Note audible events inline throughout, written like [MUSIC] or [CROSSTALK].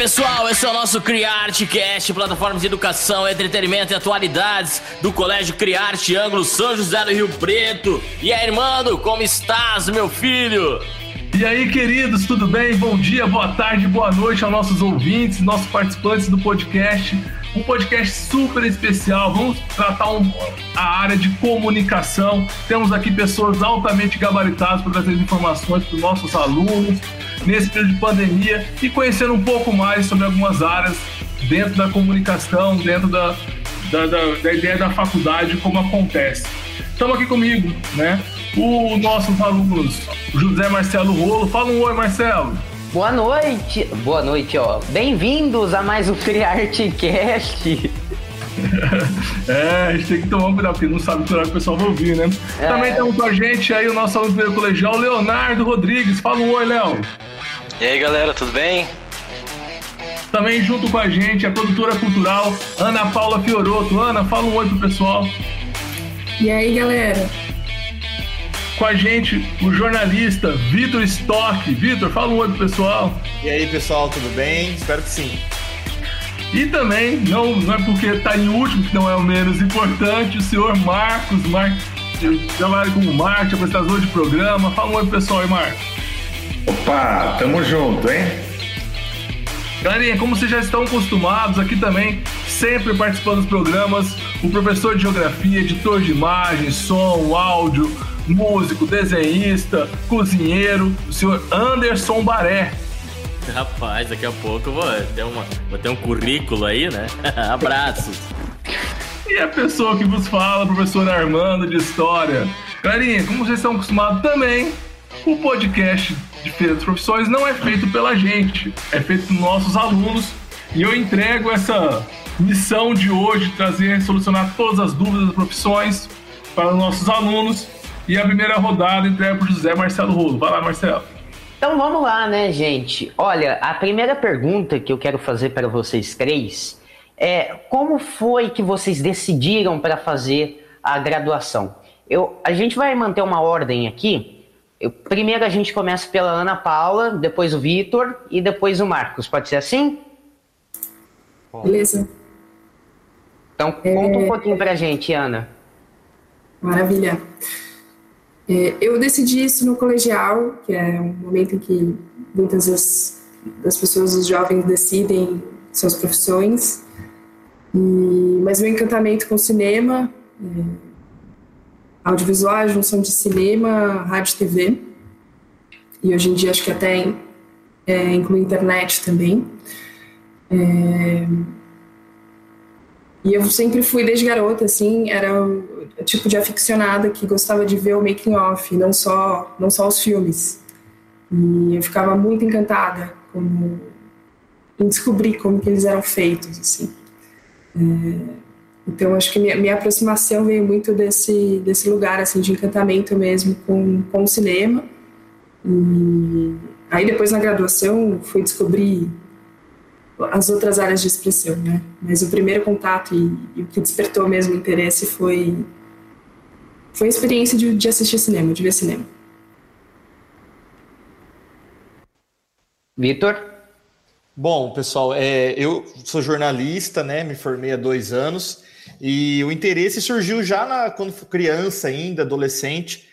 pessoal, esse é o nosso Criarte Cast, plataforma de educação, entretenimento e atualidades do Colégio Criarte Ângulo São José do Rio Preto. E aí, irmão, como estás, meu filho? E aí, queridos, tudo bem? Bom dia, boa tarde, boa noite aos nossos ouvintes, nossos participantes do podcast. Um podcast super especial. Vamos tratar um, a área de comunicação. Temos aqui pessoas altamente gabaritadas para trazer informações para os nossos alunos nesse período de pandemia e conhecendo um pouco mais sobre algumas áreas dentro da comunicação, dentro da, da, da, da ideia da faculdade, como acontece. Estamos aqui comigo, né? Os nossos alunos, José Marcelo Rolo. Fala um oi, Marcelo. Boa noite. Boa noite, ó. Bem-vindos a mais um FreeArtCast. [LAUGHS] é, a gente tem que tomar cuidado, porque não sabe que o pessoal vai ouvir, né? É. Também estamos com a gente aí o nosso aluno do colegial, Leonardo Rodrigues. Fala um oi, Léo. E aí, galera, tudo bem? Também junto com a gente, a produtora cultural Ana Paula Fioroto. Ana, fala um oi pro pessoal. E aí, galera? Com a gente, o jornalista Vitor Stock. Vitor, fala um oi pro pessoal. E aí, pessoal, tudo bem? Espero que sim. E também, não, não é porque está em último que não é o menos importante, o senhor Marcos, Marcos trabalha como marketing, apresentador de programa. Fala um oi pessoal aí, Marcos. Opa, tamo junto, hein? Galerinha, como vocês já estão acostumados, aqui também, sempre participando dos programas, o professor de geografia, editor de imagem, som, áudio, músico, desenhista, cozinheiro, o senhor Anderson Baré. [LAUGHS] Rapaz, daqui a pouco vou ter, uma, vou ter um currículo aí, né? [LAUGHS] Abraços. E a pessoa que vos fala, professor Armando de História. Galerinha, como vocês estão acostumados também, o podcast diferentes profissões não é feito pela gente, é feito por nossos alunos. E eu entrego essa missão de hoje, trazer, solucionar todas as dúvidas das profissões para os nossos alunos. E a primeira rodada entrega para o José Marcelo Rolo. Vai lá, Marcelo. Então vamos lá, né, gente? Olha, a primeira pergunta que eu quero fazer para vocês três é como foi que vocês decidiram para fazer a graduação? Eu, a gente vai manter uma ordem aqui eu, primeiro a gente começa pela Ana Paula, depois o Vitor e depois o Marcos. Pode ser assim? Beleza. Então conta é... um pouquinho pra gente, Ana. Maravilha. É, eu decidi isso no colegial, que é um momento em que muitas das, das pessoas, os jovens, decidem suas profissões. E, mas meu encantamento com cinema é, audiovisual, junção de cinema, rádio e TV. E hoje em dia acho que até é, inclui internet também. É... E eu sempre fui desde garota, assim, era o tipo de aficionada que gostava de ver o making off, não só não só os filmes. E eu ficava muito encantada como, em descobrir como que eles eram feitos, assim. É... Então, acho que minha, minha aproximação veio muito desse, desse lugar, assim, de encantamento mesmo com, com o cinema. E aí, depois, na graduação, fui descobrir as outras áreas de expressão, né? Mas o primeiro contato e, e o que despertou mesmo interesse foi, foi a experiência de, de assistir cinema, de ver cinema. Vitor? Bom, pessoal, é, eu sou jornalista, né? Me formei há dois anos e o interesse surgiu já na, quando fui criança ainda, adolescente,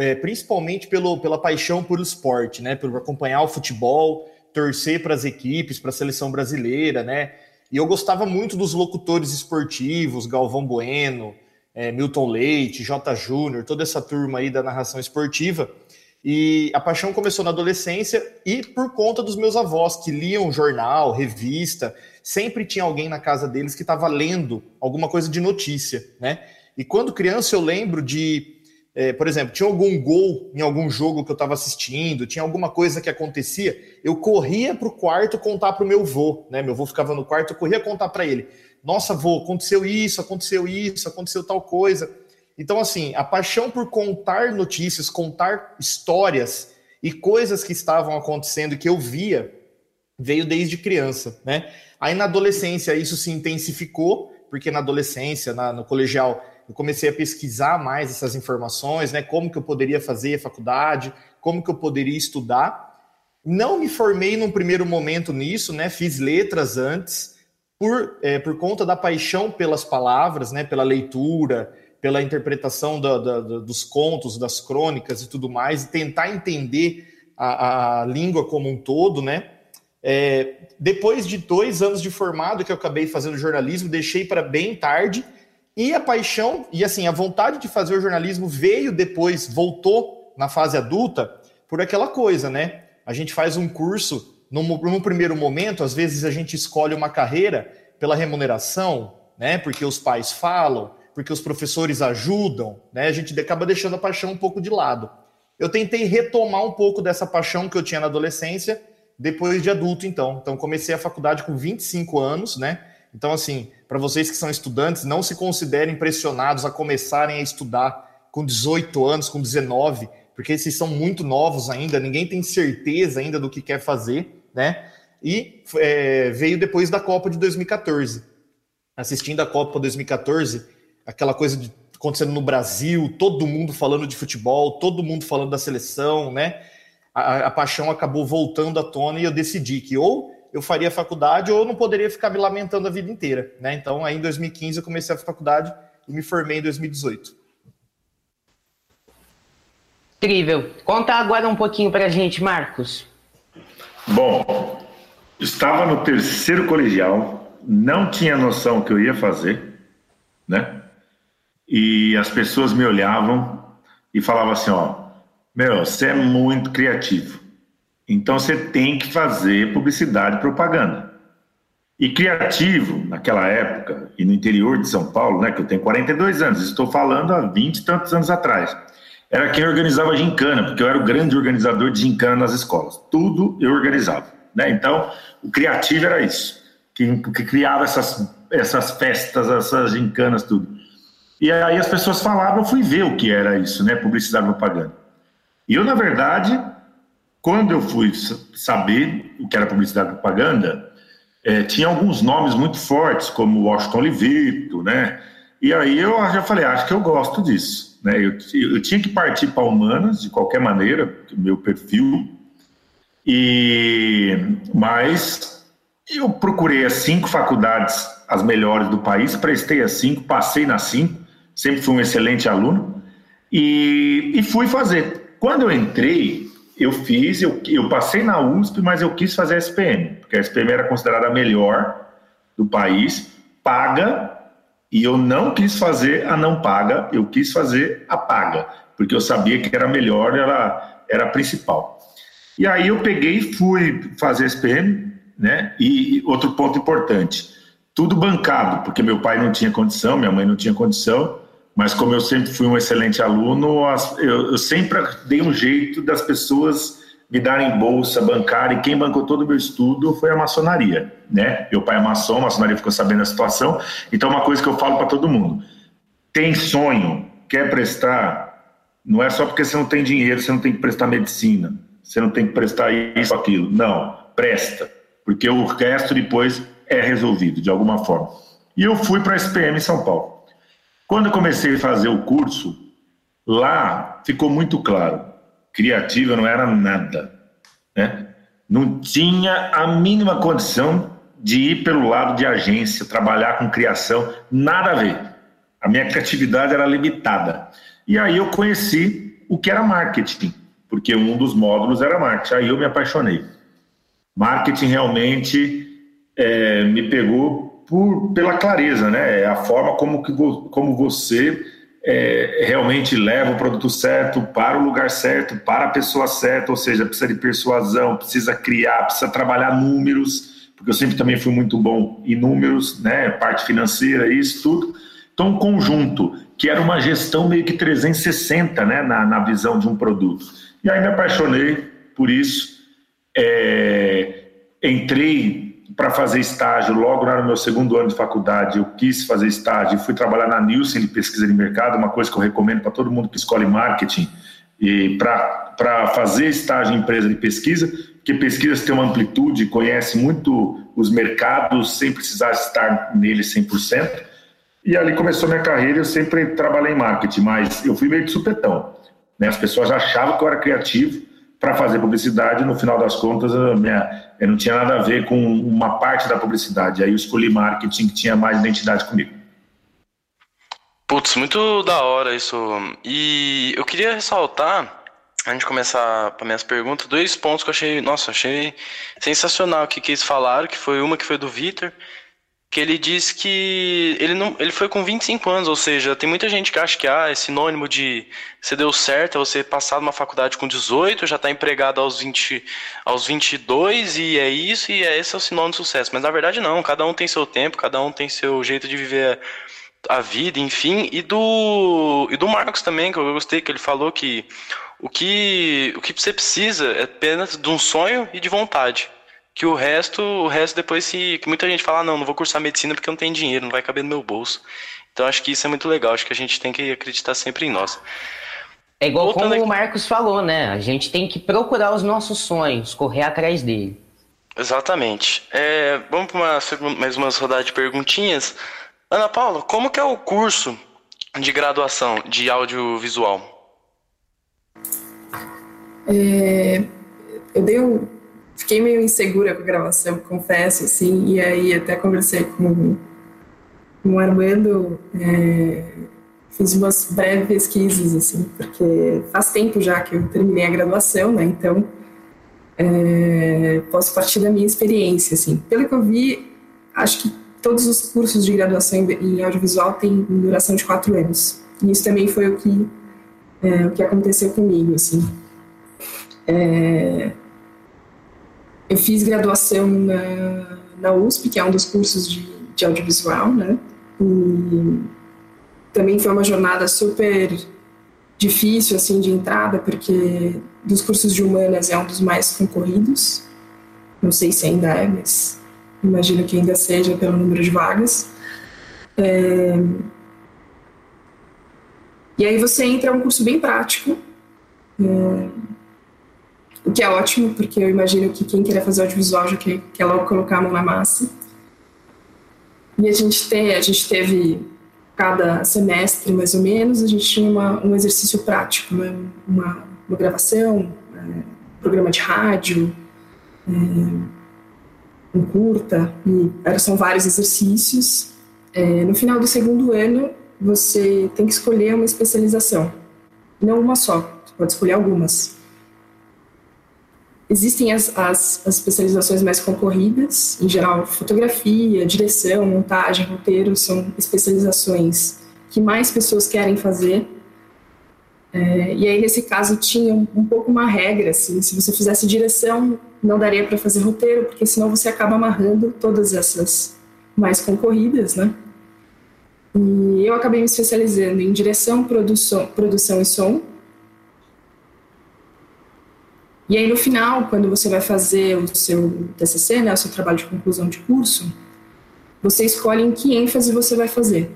é, principalmente pelo, pela paixão por esporte, né? Por acompanhar o futebol, torcer para as equipes, para a seleção brasileira, né? E eu gostava muito dos locutores esportivos, Galvão Bueno, é, Milton Leite, J. Júnior, toda essa turma aí da narração esportiva. E a paixão começou na adolescência e por conta dos meus avós que liam jornal, revista, sempre tinha alguém na casa deles que estava lendo alguma coisa de notícia, né? E quando criança eu lembro de, é, por exemplo, tinha algum gol em algum jogo que eu estava assistindo, tinha alguma coisa que acontecia, eu corria para o quarto contar para o meu avô, né? Meu avô ficava no quarto, eu corria contar para ele. Nossa, avô, aconteceu isso, aconteceu isso, aconteceu tal coisa. Então, assim, a paixão por contar notícias, contar histórias e coisas que estavam acontecendo que eu via veio desde criança, né? Aí na adolescência isso se intensificou, porque na adolescência, na, no colegial, eu comecei a pesquisar mais essas informações, né? Como que eu poderia fazer a faculdade, como que eu poderia estudar. Não me formei num primeiro momento nisso, né? Fiz letras antes, por, é, por conta da paixão pelas palavras, né? Pela leitura, pela interpretação da, da, da, dos contos, das crônicas e tudo mais, e tentar entender a, a língua como um todo, né? É, depois de dois anos de formado que eu acabei fazendo jornalismo, deixei para bem tarde, e a paixão, e assim, a vontade de fazer o jornalismo veio depois, voltou na fase adulta, por aquela coisa, né? A gente faz um curso, num, num primeiro momento, às vezes a gente escolhe uma carreira pela remuneração, né? Porque os pais falam, porque os professores ajudam, né? A gente acaba deixando a paixão um pouco de lado. Eu tentei retomar um pouco dessa paixão que eu tinha na adolescência, depois de adulto, então. Então, comecei a faculdade com 25 anos, né? Então, assim, para vocês que são estudantes, não se considerem pressionados a começarem a estudar com 18 anos, com 19, porque esses são muito novos ainda, ninguém tem certeza ainda do que quer fazer, né? E é, veio depois da Copa de 2014. Assistindo a Copa 2014, aquela coisa de, acontecendo no Brasil, todo mundo falando de futebol, todo mundo falando da seleção, né? A, a paixão acabou voltando à tona e eu decidi que ou eu faria faculdade ou não poderia ficar me lamentando a vida inteira, né? Então, aí em 2015 eu comecei a faculdade e me formei em 2018. Incrível. Conta agora um pouquinho para a gente, Marcos. Bom, estava no terceiro colegial, não tinha noção que eu ia fazer, né? E as pessoas me olhavam e falavam assim, ó, meu, você é muito criativo. Então você tem que fazer publicidade e propaganda. E criativo, naquela época, e no interior de São Paulo, né, que eu tenho 42 anos, estou falando há 20 e tantos anos atrás era quem organizava gincana, porque eu era o grande organizador de gincana nas escolas. Tudo eu organizava. Né? Então, o criativo era isso, que, que criava essas, essas festas, essas gincanas, tudo. E aí as pessoas falavam, eu fui ver o que era isso, né? Publicidade e propaganda. E eu, na verdade, quando eu fui saber o que era publicidade e propaganda, é, tinha alguns nomes muito fortes, como Washington Oliveto, né? E aí eu já falei, acho que eu gosto disso. Né? Eu, eu tinha que partir para humanas de qualquer maneira, meu perfil, e mas eu procurei as cinco faculdades, as melhores do país, prestei as cinco, passei nas cinco, sempre fui um excelente aluno e, e fui fazer. Quando eu entrei, eu fiz, eu, eu passei na USP, mas eu quis fazer a SPM, porque a SPM era considerada a melhor do país, paga e eu não quis fazer a não paga, eu quis fazer a paga, porque eu sabia que era melhor, era, era a principal. E aí eu peguei e fui fazer SPM, né? E outro ponto importante, tudo bancado, porque meu pai não tinha condição, minha mãe não tinha condição, mas como eu sempre fui um excelente aluno, eu, sempre dei um jeito das pessoas me darem bolsa bancária, e quem bancou todo o meu estudo foi a maçonaria, né? Meu pai é maçom, a maçonaria ficou sabendo da situação, então uma coisa que eu falo para todo mundo, tem sonho, quer prestar, não é só porque você não tem dinheiro, você não tem que prestar medicina, você não tem que prestar isso, aquilo, não, presta, porque o resto depois é resolvido de alguma forma. E eu fui para a SPM em São Paulo. Quando eu comecei a fazer o curso, lá ficou muito claro, criativa não era nada. Né? Não tinha a mínima condição de ir pelo lado de agência, trabalhar com criação, nada a ver. A minha criatividade era limitada. E aí eu conheci o que era marketing, porque um dos módulos era marketing. Aí eu me apaixonei. Marketing realmente é, me pegou por, pela clareza, né? É a forma como, que, como você é, realmente leva o produto certo para o lugar certo, para a pessoa certa, ou seja, precisa de persuasão, precisa criar, precisa trabalhar números, porque eu sempre também fui muito bom em números, né, parte financeira, isso tudo. Então, um conjunto, que era uma gestão meio que 360 né, na, na visão de um produto. E aí me apaixonei por isso, é, entrei para fazer estágio logo no meu segundo ano de faculdade. Eu quis fazer estágio fui trabalhar na Nielsen de pesquisa de mercado, uma coisa que eu recomendo para todo mundo que escolhe marketing e para fazer estágio em empresa de pesquisa, porque pesquisa tem uma amplitude, conhece muito os mercados sem precisar estar neles 100%. E ali começou minha carreira, eu sempre trabalhei em marketing, mas eu fui meio de supetão. Né? As pessoas achavam que eu era criativo, para fazer publicidade. No final das contas, minha, eu não tinha nada a ver com uma parte da publicidade. Aí eu escolhi marketing que tinha mais identidade comigo. Putz, muito da hora isso. E eu queria ressaltar, antes de começar para minhas perguntas, dois pontos que eu achei, nossa, achei sensacional que, que eles falaram, que foi uma que foi do Vitor, que ele disse que ele não ele foi com 25 anos, ou seja, tem muita gente que acha que ah, é sinônimo de você deu certo, é você passar numa faculdade com 18, já está empregado aos 20 aos 22 e é isso e é esse é o sinônimo de sucesso. Mas na verdade não, cada um tem seu tempo, cada um tem seu jeito de viver a vida, enfim, e do e do Marcos também, que eu gostei que ele falou que o que o que você precisa é apenas de um sonho e de vontade que o resto, o resto depois se. Que muita gente fala, ah, não, não vou cursar medicina porque eu não tenho dinheiro, não vai caber no meu bolso. Então acho que isso é muito legal, acho que a gente tem que acreditar sempre em nós. É igual Voltando como aqui... o Marcos falou, né? A gente tem que procurar os nossos sonhos, correr atrás dele. Exatamente. É, vamos para uma, mais umas rodadas de perguntinhas. Ana Paula, como que é o curso de graduação de audiovisual? É, eu dei um, fiquei meio insegura com a gravação, confesso, assim, e aí até conversei com, o Armando, é, fiz umas breves pesquisas, assim, porque faz tempo já que eu terminei a graduação, né, então é, posso partir da minha experiência, assim. Pelo que eu vi, acho que todos os cursos de graduação em audiovisual têm duração de quatro anos, e isso também foi o que, é, o que aconteceu comigo, assim. É, eu fiz graduação na, na USP, que é um dos cursos de, de audiovisual, né? E também foi uma jornada super difícil, assim, de entrada, porque dos cursos de humanas é um dos mais concorridos. Não sei se ainda é, mas imagino que ainda seja pelo número de vagas. É... E aí você entra, um curso bem prático. É o que é ótimo, porque eu imagino que quem quer fazer audiovisual já quer, quer logo colocar a mão na massa. E a gente, tem, a gente teve, cada semestre mais ou menos, a gente tinha uma, um exercício prático, né? uma, uma gravação, é, programa de rádio, é, um curta, e são vários exercícios. É, no final do segundo ano, você tem que escolher uma especialização, não uma só, você pode escolher algumas. Existem as, as, as, especializações mais concorridas, em geral, fotografia, direção, montagem, roteiro, são especializações que mais pessoas querem fazer. É, e aí, nesse caso, tinha um, um, pouco uma regra, assim, se você fizesse direção, não daria para fazer roteiro, porque senão você acaba amarrando todas essas mais concorridas, né? E eu acabei me especializando em direção, produção, produção e som, e aí, no final, quando você vai fazer o seu TCC, né, o seu trabalho de conclusão de curso, você escolhe em que ênfase você vai fazer.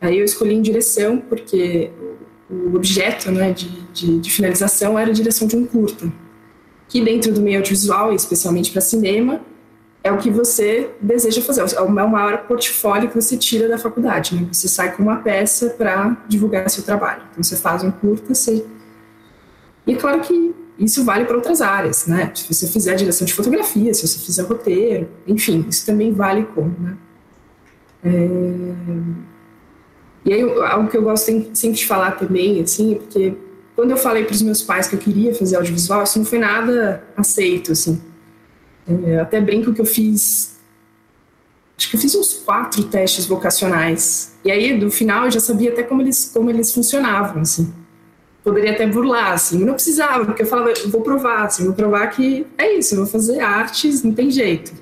Aí eu escolhi em direção, porque o objeto né, de, de, de finalização era a direção de um curta, que dentro do meio audiovisual, especialmente para cinema, é o que você deseja fazer, é o maior portfólio que você tira da faculdade. Né? Você sai com uma peça para divulgar seu trabalho. Então, você faz um curta, você... E é claro que isso vale para outras áreas, né? Se você fizer direção de fotografia, se você fizer roteiro, enfim, isso também vale como, né? É... E aí, algo que eu gosto sempre de falar também, assim, é porque quando eu falei para os meus pais que eu queria fazer audiovisual, isso não foi nada aceito, assim. É, eu até brinco que eu fiz, acho que eu fiz uns quatro testes vocacionais. E aí, do final, eu já sabia até como eles, como eles funcionavam, assim poderia até burlar, assim, não precisava, porque eu falava, vou provar, assim, vou provar que é isso, eu vou fazer artes, não tem jeito.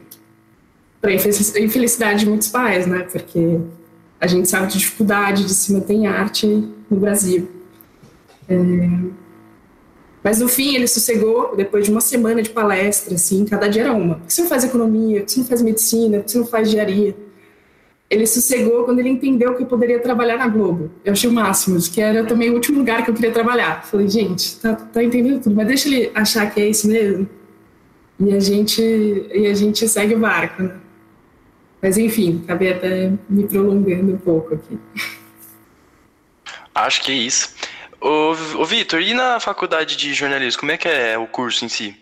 Para infelicidade de muitos pais, né, porque a gente sabe de dificuldade de se manter em arte no Brasil. É... Mas no fim ele sossegou, depois de uma semana de palestra, assim, cada dia era uma. Por que você não faz economia? Por que você não faz medicina? Por que você não faz engenharia? Ele sossegou quando ele entendeu que eu poderia trabalhar na Globo. Eu achei o máximo, que era também o último lugar que eu queria trabalhar. Falei, gente, tá, tá entendendo tudo, mas deixa ele achar que é isso mesmo. E a gente, e a gente segue o barco, né? Mas enfim, acabei até me prolongando um pouco aqui. [LAUGHS] Acho que é isso. Ô, ô Vitor, e na faculdade de jornalismo, como é que é o curso em si?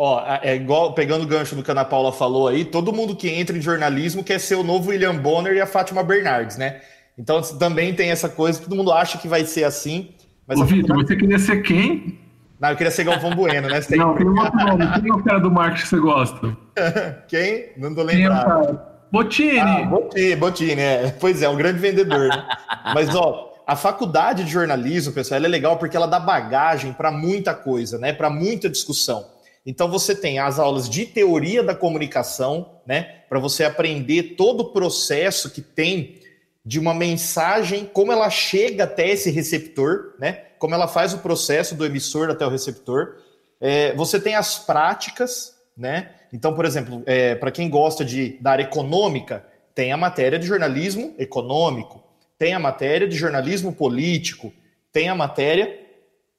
Ó, é igual, pegando o gancho do que a Ana Paula falou aí, todo mundo que entra em jornalismo quer ser o novo William Bonner e a Fátima Bernardes, né? Então também tem essa coisa, todo mundo acha que vai ser assim. Mas Ô, Vitor, você queria ser quem? Não, eu queria ser Galvão Bueno, né? [LAUGHS] Você. Não, tem outro nome. Quem é o cara do marketing que você gosta? [LAUGHS] quem? Não tô lembrado. Botini. Ah, Botini, Botini, é. [LAUGHS] Pois é, um grande vendedor. Né? Mas, ó, a faculdade de jornalismo, pessoal, é legal porque ela dá bagagem para muita coisa, né? Para muita discussão. Então você tem as aulas de teoria da comunicação, né? Para você aprender todo o processo que tem de uma mensagem, como ela chega até esse receptor, né? Como ela faz o processo do emissor até o receptor. É, você tem as práticas, né? Então, por exemplo, é, para quem gosta de da área econômica, tem a matéria de jornalismo econômico, tem a matéria de jornalismo político, tem a matéria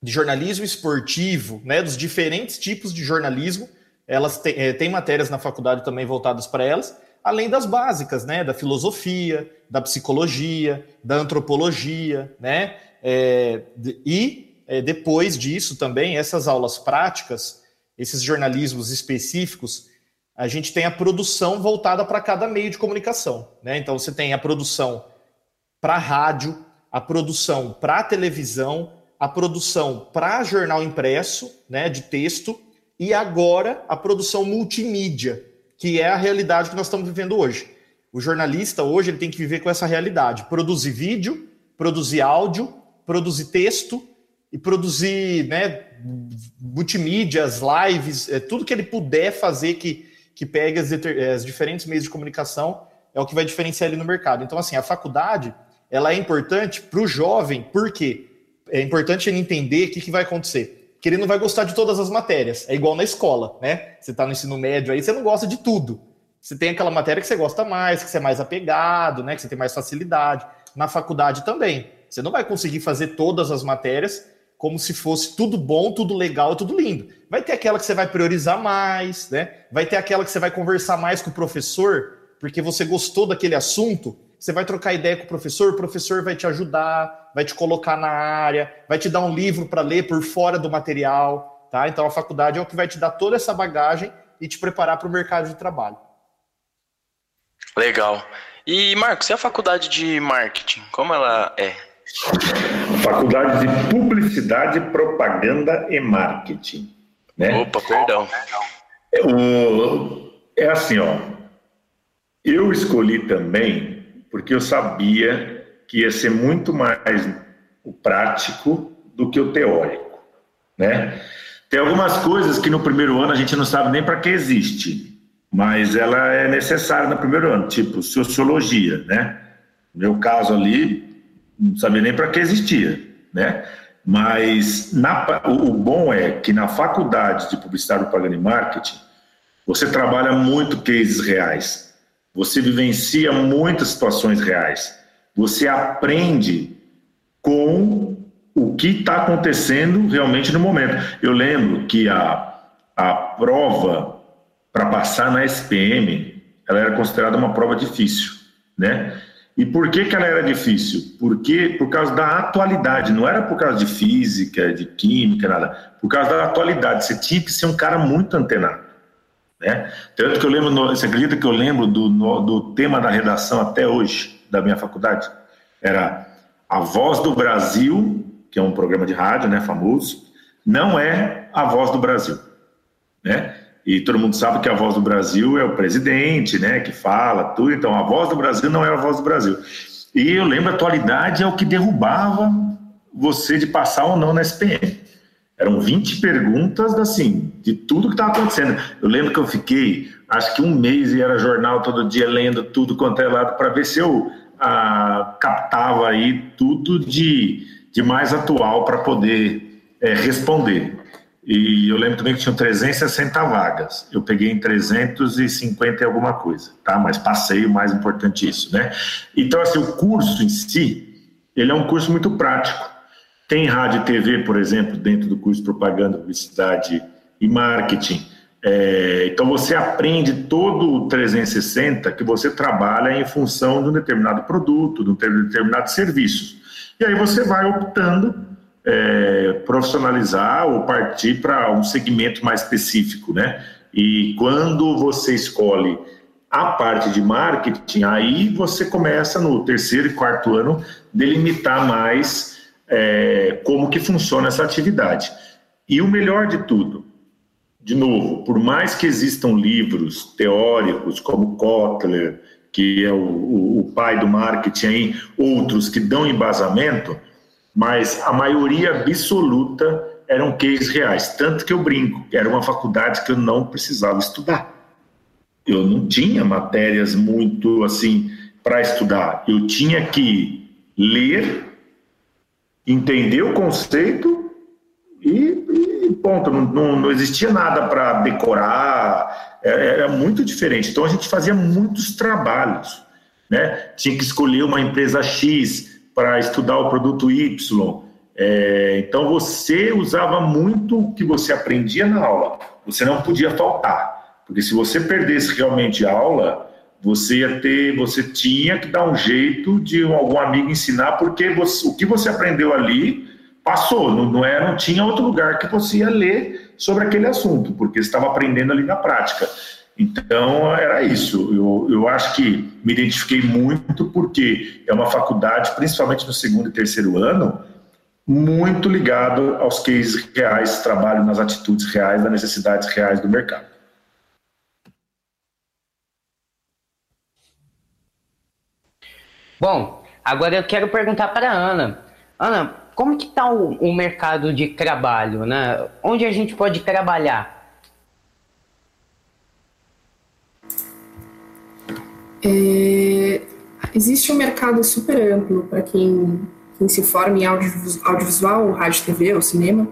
de jornalismo esportivo, né? Dos diferentes tipos de jornalismo. Elas têm, é, têm matérias na faculdade também voltadas para elas, além das básicas, né? Da filosofia, da psicologia, da antropologia, né? É, e é, depois disso também, essas aulas práticas esses jornalismos específicos, a gente tem a produção voltada para cada meio de comunicação. Né? Então você tem a produção para rádio, a produção para televisão, a produção para jornal impresso, né, de texto, e agora a produção multimídia, que é a realidade que nós estamos vivendo hoje. O jornalista hoje ele tem que viver com essa realidade, produzir vídeo, produzir áudio, produzir texto e produzir né, multimídias, lives, é, tudo que ele puder fazer que, que pegue as, as diferentes meios de comunicação é o que vai diferenciar ele no mercado. Então, assim, a faculdade ela é importante para o jovem, porque é importante ele entender o que, que vai acontecer. Que ele não vai gostar de todas as matérias. É igual na escola, né? Você está no ensino médio aí, você não gosta de tudo. Você tem aquela matéria que você gosta mais, que você é mais apegado, né? Que você tem mais facilidade. Na faculdade também. Você não vai conseguir fazer todas as matérias como se fosse tudo bom, tudo legal, tudo lindo. Vai ter aquela que você vai priorizar mais, né? Vai ter aquela que você vai conversar mais com o professor, porque você gostou daquele assunto. Você vai trocar ideia com o professor, o professor vai te ajudar, vai te colocar na área, vai te dar um livro para ler por fora do material, tá? Então a faculdade é o que vai te dar toda essa bagagem e te preparar para o mercado de trabalho. Legal. E Marcos, e a faculdade de marketing, como ela é? Faculdade de Publicidade, Propaganda e Marketing. Né? Opa, perdão. O, é assim, ó. Eu escolhi também porque eu sabia que ia ser muito mais o prático do que o teórico, né? Tem algumas coisas que no primeiro ano a gente não sabe nem para que existe, mas ela é necessária no primeiro ano, tipo sociologia, né? No meu caso ali, não sabia nem para que existia, né? Mas na, o, bom é que na faculdade de publicidade, propaganda e marketing, você trabalha muito cases reais, você vivencia muitas situações reais, você aprende com o que está acontecendo realmente no momento. Eu lembro que a, a prova para passar na SPM, ela era considerada uma prova difícil, né? E por que, que ela era difícil? Porque por causa da atualidade, não era por causa de física, de química, nada. Por causa da atualidade. Você tinha que ser um cara muito antenado. Né? Tanto que eu lembro, você acredita que eu lembro do, do tema da redação até hoje, da minha faculdade? Era A Voz do Brasil, que é um programa de rádio né, famoso, não é a voz do Brasil. Né? E todo mundo sabe que a voz do Brasil é o presidente, né, que fala tudo. Então, a voz do Brasil não é a voz do Brasil. E eu lembro, a atualidade é o que derrubava você de passar ou não na SPM. Eram 20 perguntas, assim, de tudo que estava acontecendo. Eu lembro que eu fiquei, acho que um mês e era jornal todo dia lendo tudo quanto é lado para ver se eu ah, captava aí tudo de, de mais atual para poder é, responder. E eu lembro também que tinham 360 vagas. Eu peguei em 350 e alguma coisa, tá? Mas passei, o mais importante isso, né? Então, assim, o curso em si, ele é um curso muito prático. Tem rádio e TV, por exemplo, dentro do curso de propaganda, publicidade e marketing. É, então, você aprende todo o 360 que você trabalha em função de um determinado produto, de um determinado serviço. E aí você vai optando é, profissionalizar ou partir para um segmento mais específico, né? E quando você escolhe a parte de marketing, aí você começa no terceiro e quarto ano delimitar mais é, como que funciona essa atividade. E o melhor de tudo, de novo, por mais que existam livros teóricos como Kotler, que é o, o, o pai do marketing, aí, outros que dão embasamento, mas a maioria absoluta eram cases reais. Tanto que eu brinco, era uma faculdade que eu não precisava estudar. Eu não tinha matérias muito assim para estudar. Eu tinha que ler, entender o conceito e, e ponto. Não, não, não, existia nada para decorar, era, era muito diferente. Então a gente fazia muitos trabalhos. Né? Tinha que escolher uma empresa X para estudar o produto Y. É, então você usava muito o que você aprendia na aula. Você não podia faltar, porque se você perdesse realmente a aula, você ia ter, você tinha que dar um jeito de algum amigo ensinar, porque você, o que você aprendeu ali passou, não, não, é, não tinha outro lugar que você ia ler sobre aquele assunto, porque estava aprendendo ali na prática. Então, era isso. Eu, eu acho que me identifiquei muito porque é uma faculdade, principalmente no segundo e terceiro ano, muito ligado aos cases reais, trabalho nas atitudes reais, das necessidades reais do mercado. Bom, agora eu quero perguntar para a Ana. Ana, como que está o, o, mercado de trabalho, né? Onde a gente pode trabalhar? É, existe um mercado super amplo para quem quem se forma em audiovisual, rádio, TV ou cinema.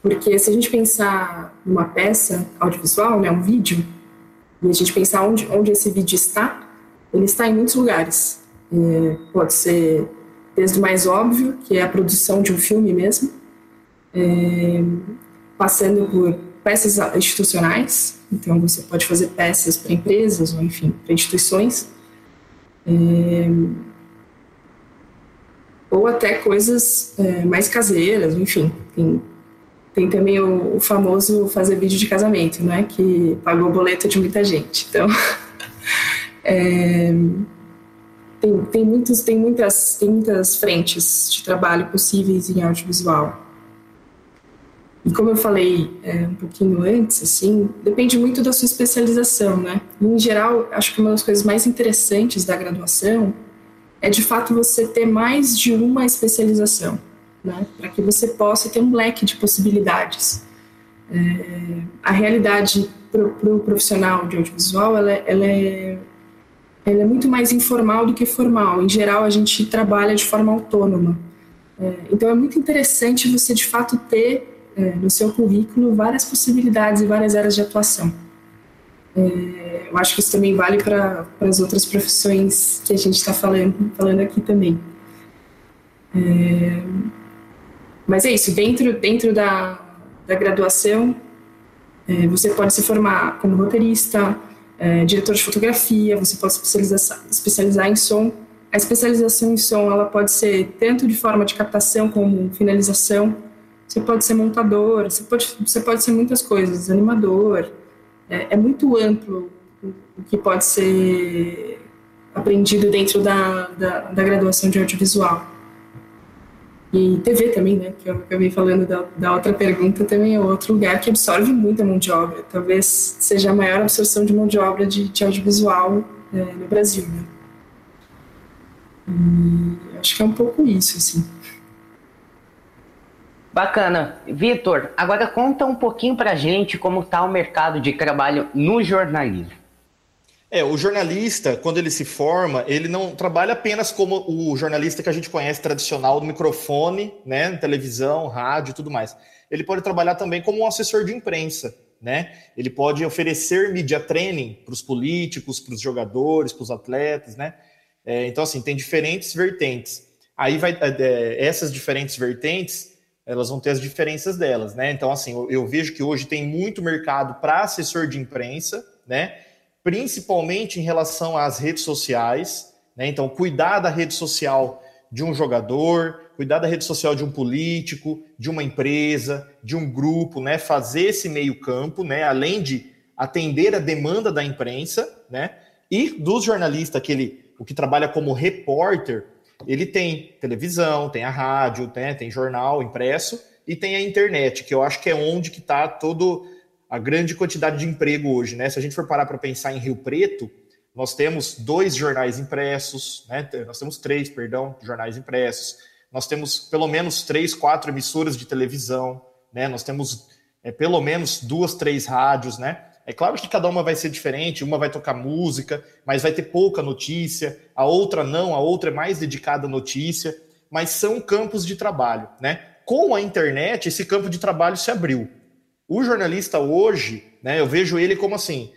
Porque se a gente pensar numa peça audiovisual, né, um vídeo, e a gente pensar onde, onde esse vídeo está, ele está em muitos lugares. É, pode ser desde o mais óbvio, que é a produção de um filme mesmo, é, passando por peças institucionais, então você pode fazer peças para empresas ou, enfim, para instituições. É, ou até coisas é, mais caseiras, enfim. Tem, tem também o, o, famoso fazer vídeo de casamento, né? Que pagou o boleto de muita gente. Então, [LAUGHS] é, tem, tem, muitos, tem, muitas, tem muitas frentes de trabalho possíveis em audiovisual. E como eu falei é, um pouquinho antes, assim, depende muito da sua especialização, né? Em geral, acho que uma das coisas mais interessantes da graduação é de fato você ter mais de uma especialização, né? para que você possa ter um leque de possibilidades. É, a realidade para o pro profissional de audiovisual ela, é, ela, é, ela é muito mais informal do que formal. Em geral, a gente trabalha de forma autônoma. É, então, é muito interessante você, de fato, ter é, no seu currículo várias possibilidades e várias áreas de atuação. É, eu acho que isso também vale para as outras profissões que a gente está falando, falando aqui também. É, mas é isso, dentro, dentro da, da graduação, é, você pode se formar como roteirista, é, diretor de fotografia, você pode especializar, especializar em som. A especialização em som ela pode ser tanto de forma de captação como finalização. Você pode ser montador, você pode, você pode ser muitas coisas, animador, é, é muito amplo o que pode ser aprendido dentro da, da, da, graduação de audiovisual. E TV também, né, que eu acabei falando da, da outra pergunta, também é outro lugar que absorve muita mão de obra. Talvez seja a maior absorção de mão de obra de, de audiovisual é, no Brasil. Né? E acho que é um pouco isso, assim. Bacana. Vitor, agora conta um pouquinho pra gente como está o mercado de trabalho no jornalismo. É, o jornalista, quando ele se forma, ele não trabalha apenas como o jornalista que a gente conhece tradicional do microfone, né, televisão, rádio e tudo mais. Ele pode trabalhar também como um assessor de imprensa, né? Ele pode oferecer media training para os políticos, para os jogadores, para os atletas, né? É, então, assim, tem diferentes vertentes. Aí vai, é, é essas diferentes vertentes elas vão ter as diferenças delas, né? Então, assim, eu, eu vejo que hoje tem muito mercado para assessor de imprensa, né? Principalmente em relação às redes sociais, né? Então, cuidar da rede social de um jogador, cuidar da rede social de um político, de uma empresa, de um grupo, né? Fazer esse meio campo, né? Além de atender a demanda da imprensa, né? E dos jornalistas, aquele o que trabalha como repórter, ele tem televisão, tem a rádio, né? tem jornal impresso e tem a internet, que eu acho que é onde que está todo a grande quantidade de emprego hoje, né? Se a gente for parar para pensar em Rio Preto, nós temos dois jornais impressos, né? Nós temos três, perdão, jornais impressos nós temos pelo menos três, quatro emissoras de televisão, né? Nós temos é, pelo menos duas, três rádios, né? É claro que cada uma vai ser diferente, uma vai tocar música, mas vai ter pouca notícia, a outra não, a outra é mais dedicada à notícia, mas são campos de trabalho, né? Com a internet, esse campo de trabalho se abriu. O jornalista hoje, né, eu vejo ele como assim: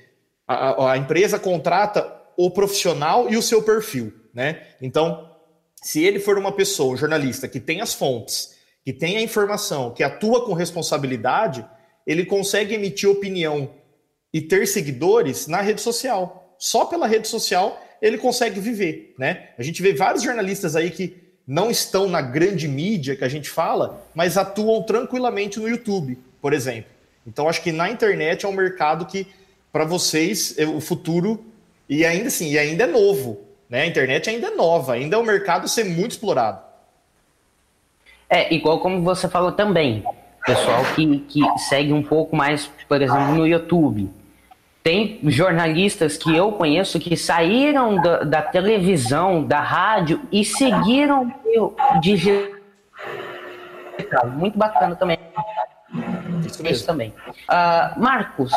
a, a empresa contrata o profissional e o seu perfil, né? Então, se ele for uma pessoa, um jornalista que tem as fontes, que tem a informação, que atua com responsabilidade, ele consegue emitir opinião e ter seguidores na rede social. Só pela rede social ele consegue viver, né? A gente vê vários jornalistas aí que não estão na grande mídia que a gente fala, mas atuam tranquilamente no YouTube, por exemplo. Então acho que na internet é um mercado que para vocês é o futuro e ainda assim, e ainda é novo. Né? A internet ainda é nova, ainda é um mercado ser muito explorado. É, igual como você falou também, pessoal que, que segue um pouco mais, por exemplo, no YouTube. Tem jornalistas que eu conheço que saíram da, da televisão, da rádio e seguiram o digital. Muito bacana também. Isso, Isso também. Uh, Marcos,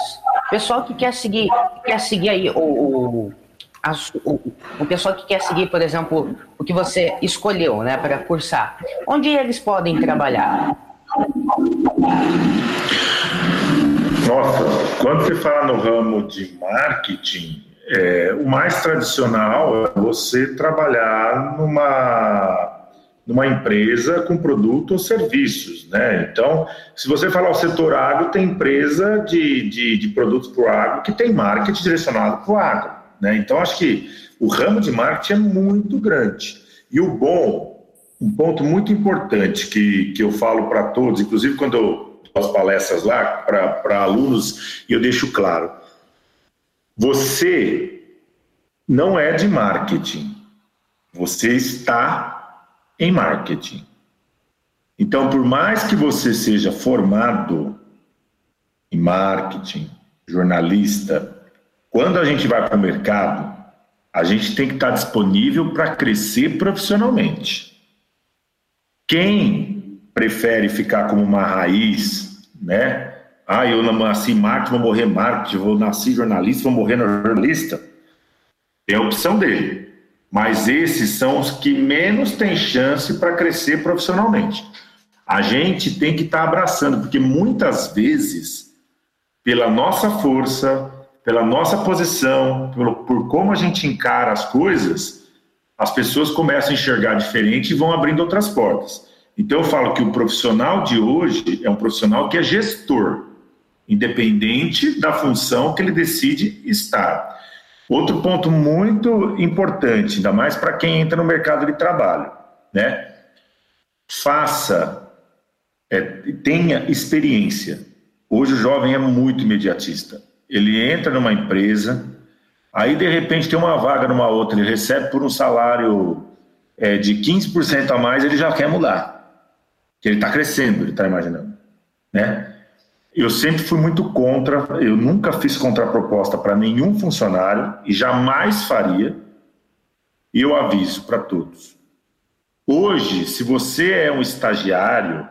pessoal que quer seguir, quer seguir aí o, o a, o, o pessoal que quer seguir, por exemplo, o que você escolheu né, para cursar, onde eles podem trabalhar? Nossa, quando você fala no ramo de marketing, é, o mais tradicional é você trabalhar numa, numa empresa com produto ou serviços, né? Então, se você falar o setor agro, tem empresa de, de, de produtos para o agro que tem marketing direcionado para o agro. Né? Então, acho que o ramo de marketing é muito grande. E o bom, um ponto muito importante que, que eu falo para todos, inclusive quando eu dou as palestras lá para alunos, eu deixo claro: você não é de marketing, você está em marketing. Então, por mais que você seja formado em marketing, jornalista, quando a gente vai para o mercado, a gente tem que estar disponível para crescer profissionalmente. Quem prefere ficar como uma raiz, né? Ah, eu nasci marketing, vou morrer marketing, vou nasci jornalista, vou morrer jornalista. É a opção dele. Mas esses são os que menos têm chance para crescer profissionalmente. A gente tem que estar abraçando, porque muitas vezes, pela nossa força, pela nossa posição, por, por como a gente encara as coisas, as pessoas começam a enxergar diferente e vão abrindo outras portas. Então eu falo que o profissional de hoje é um profissional que é gestor, independente da função que ele decide estar. Outro ponto muito importante, ainda mais para quem entra no mercado de trabalho, né? Faça, é, tenha experiência. Hoje o jovem é muito imediatista ele entra numa empresa, aí de repente tem uma vaga numa outra, ele recebe por um salário é, de 15% a mais, ele já quer mudar. Que ele está crescendo, ele está imaginando. Né? Eu sempre fui muito contra, eu nunca fiz contraproposta para nenhum funcionário e jamais faria. E eu aviso para todos. Hoje, se você é um estagiário,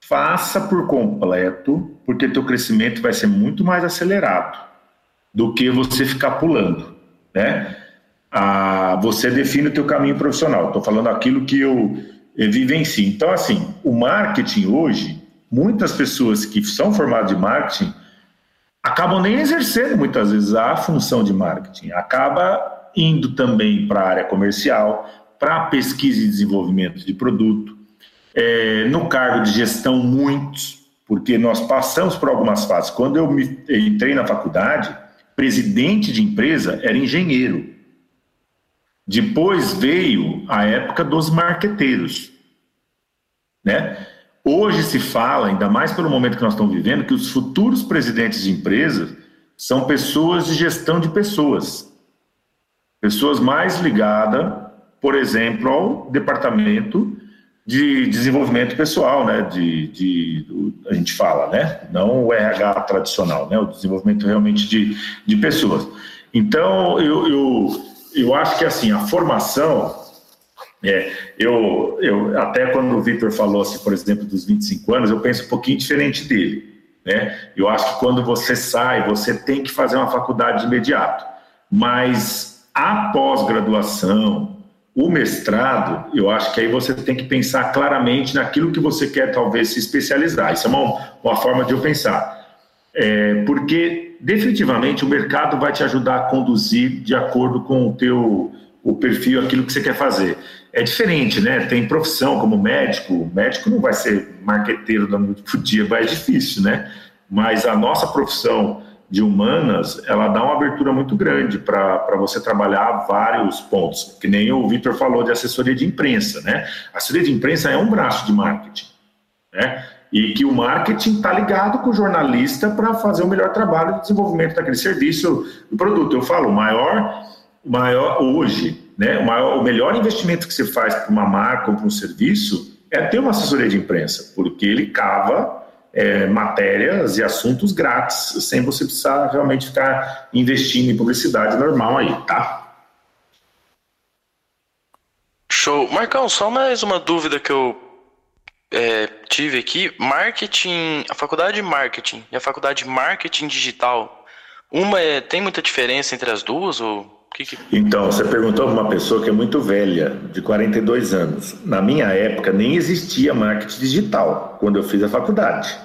faça por completo, porque teu crescimento vai ser muito mais acelerado do que você ficar pulando, né? Ah, você define o teu caminho profissional. Estou falando aquilo que eu, vivencio. Então, assim, o marketing hoje, muitas pessoas que são formadas de marketing acabam nem exercendo muitas vezes a função de marketing. Acaba indo também para a área comercial, para pesquisa e desenvolvimento de produto, é, no cargo de gestão, muitos, porque nós passamos por algumas fases. Quando eu me, entrei na faculdade, presidente de empresa era engenheiro. Depois veio a época dos marqueteiros. né? Hoje se fala, ainda mais pelo momento que nós estamos vivendo, que os futuros presidentes de empresas são pessoas de gestão de pessoas. Pessoas mais ligadas, por exemplo, ao departamento de desenvolvimento pessoal, né? De, de, a gente fala, né? Não o RH tradicional, né? O desenvolvimento realmente de, de pessoas. Então, eu, eu, eu acho que assim, a formação é, eu, eu até quando o Vitor falou assim, por exemplo, dos 25 anos, eu penso um pouquinho diferente dele. Né? Eu acho que quando você sai, você tem que fazer uma faculdade de imediato. Mas a pós-graduação, o mestrado, eu acho que aí você tem que pensar claramente naquilo que você quer talvez se especializar. Isso é uma, uma forma de eu pensar. É, porque definitivamente o mercado vai te ajudar a conduzir de acordo com o teu o perfil, aquilo que você quer fazer é diferente, né? Tem profissão como médico, o médico não vai ser marqueteiro da noite pro dia, vai é difícil, né? Mas a nossa profissão de humanas, ela dá uma abertura muito grande para você trabalhar vários pontos, que nem o Vitor falou de assessoria de imprensa, né? A assessoria de imprensa é um braço de marketing, né? E que o marketing está ligado com o jornalista para fazer o melhor trabalho de desenvolvimento daquele serviço, do produto. Eu falo, maior, maior hoje, né? O, maior, o melhor investimento que você faz para uma marca ou para um serviço é ter uma assessoria de imprensa, porque ele cava é, matérias e assuntos grátis, sem você precisar realmente ficar investindo em publicidade normal aí, tá? Show. Marcão, só mais uma dúvida que eu é, tive aqui. Marketing, a faculdade de marketing e a faculdade de marketing digital, uma é, tem muita diferença entre as duas ou que que... Então, você perguntou para uma pessoa que é muito velha, de 42 anos. Na minha época, nem existia marketing digital quando eu fiz a faculdade.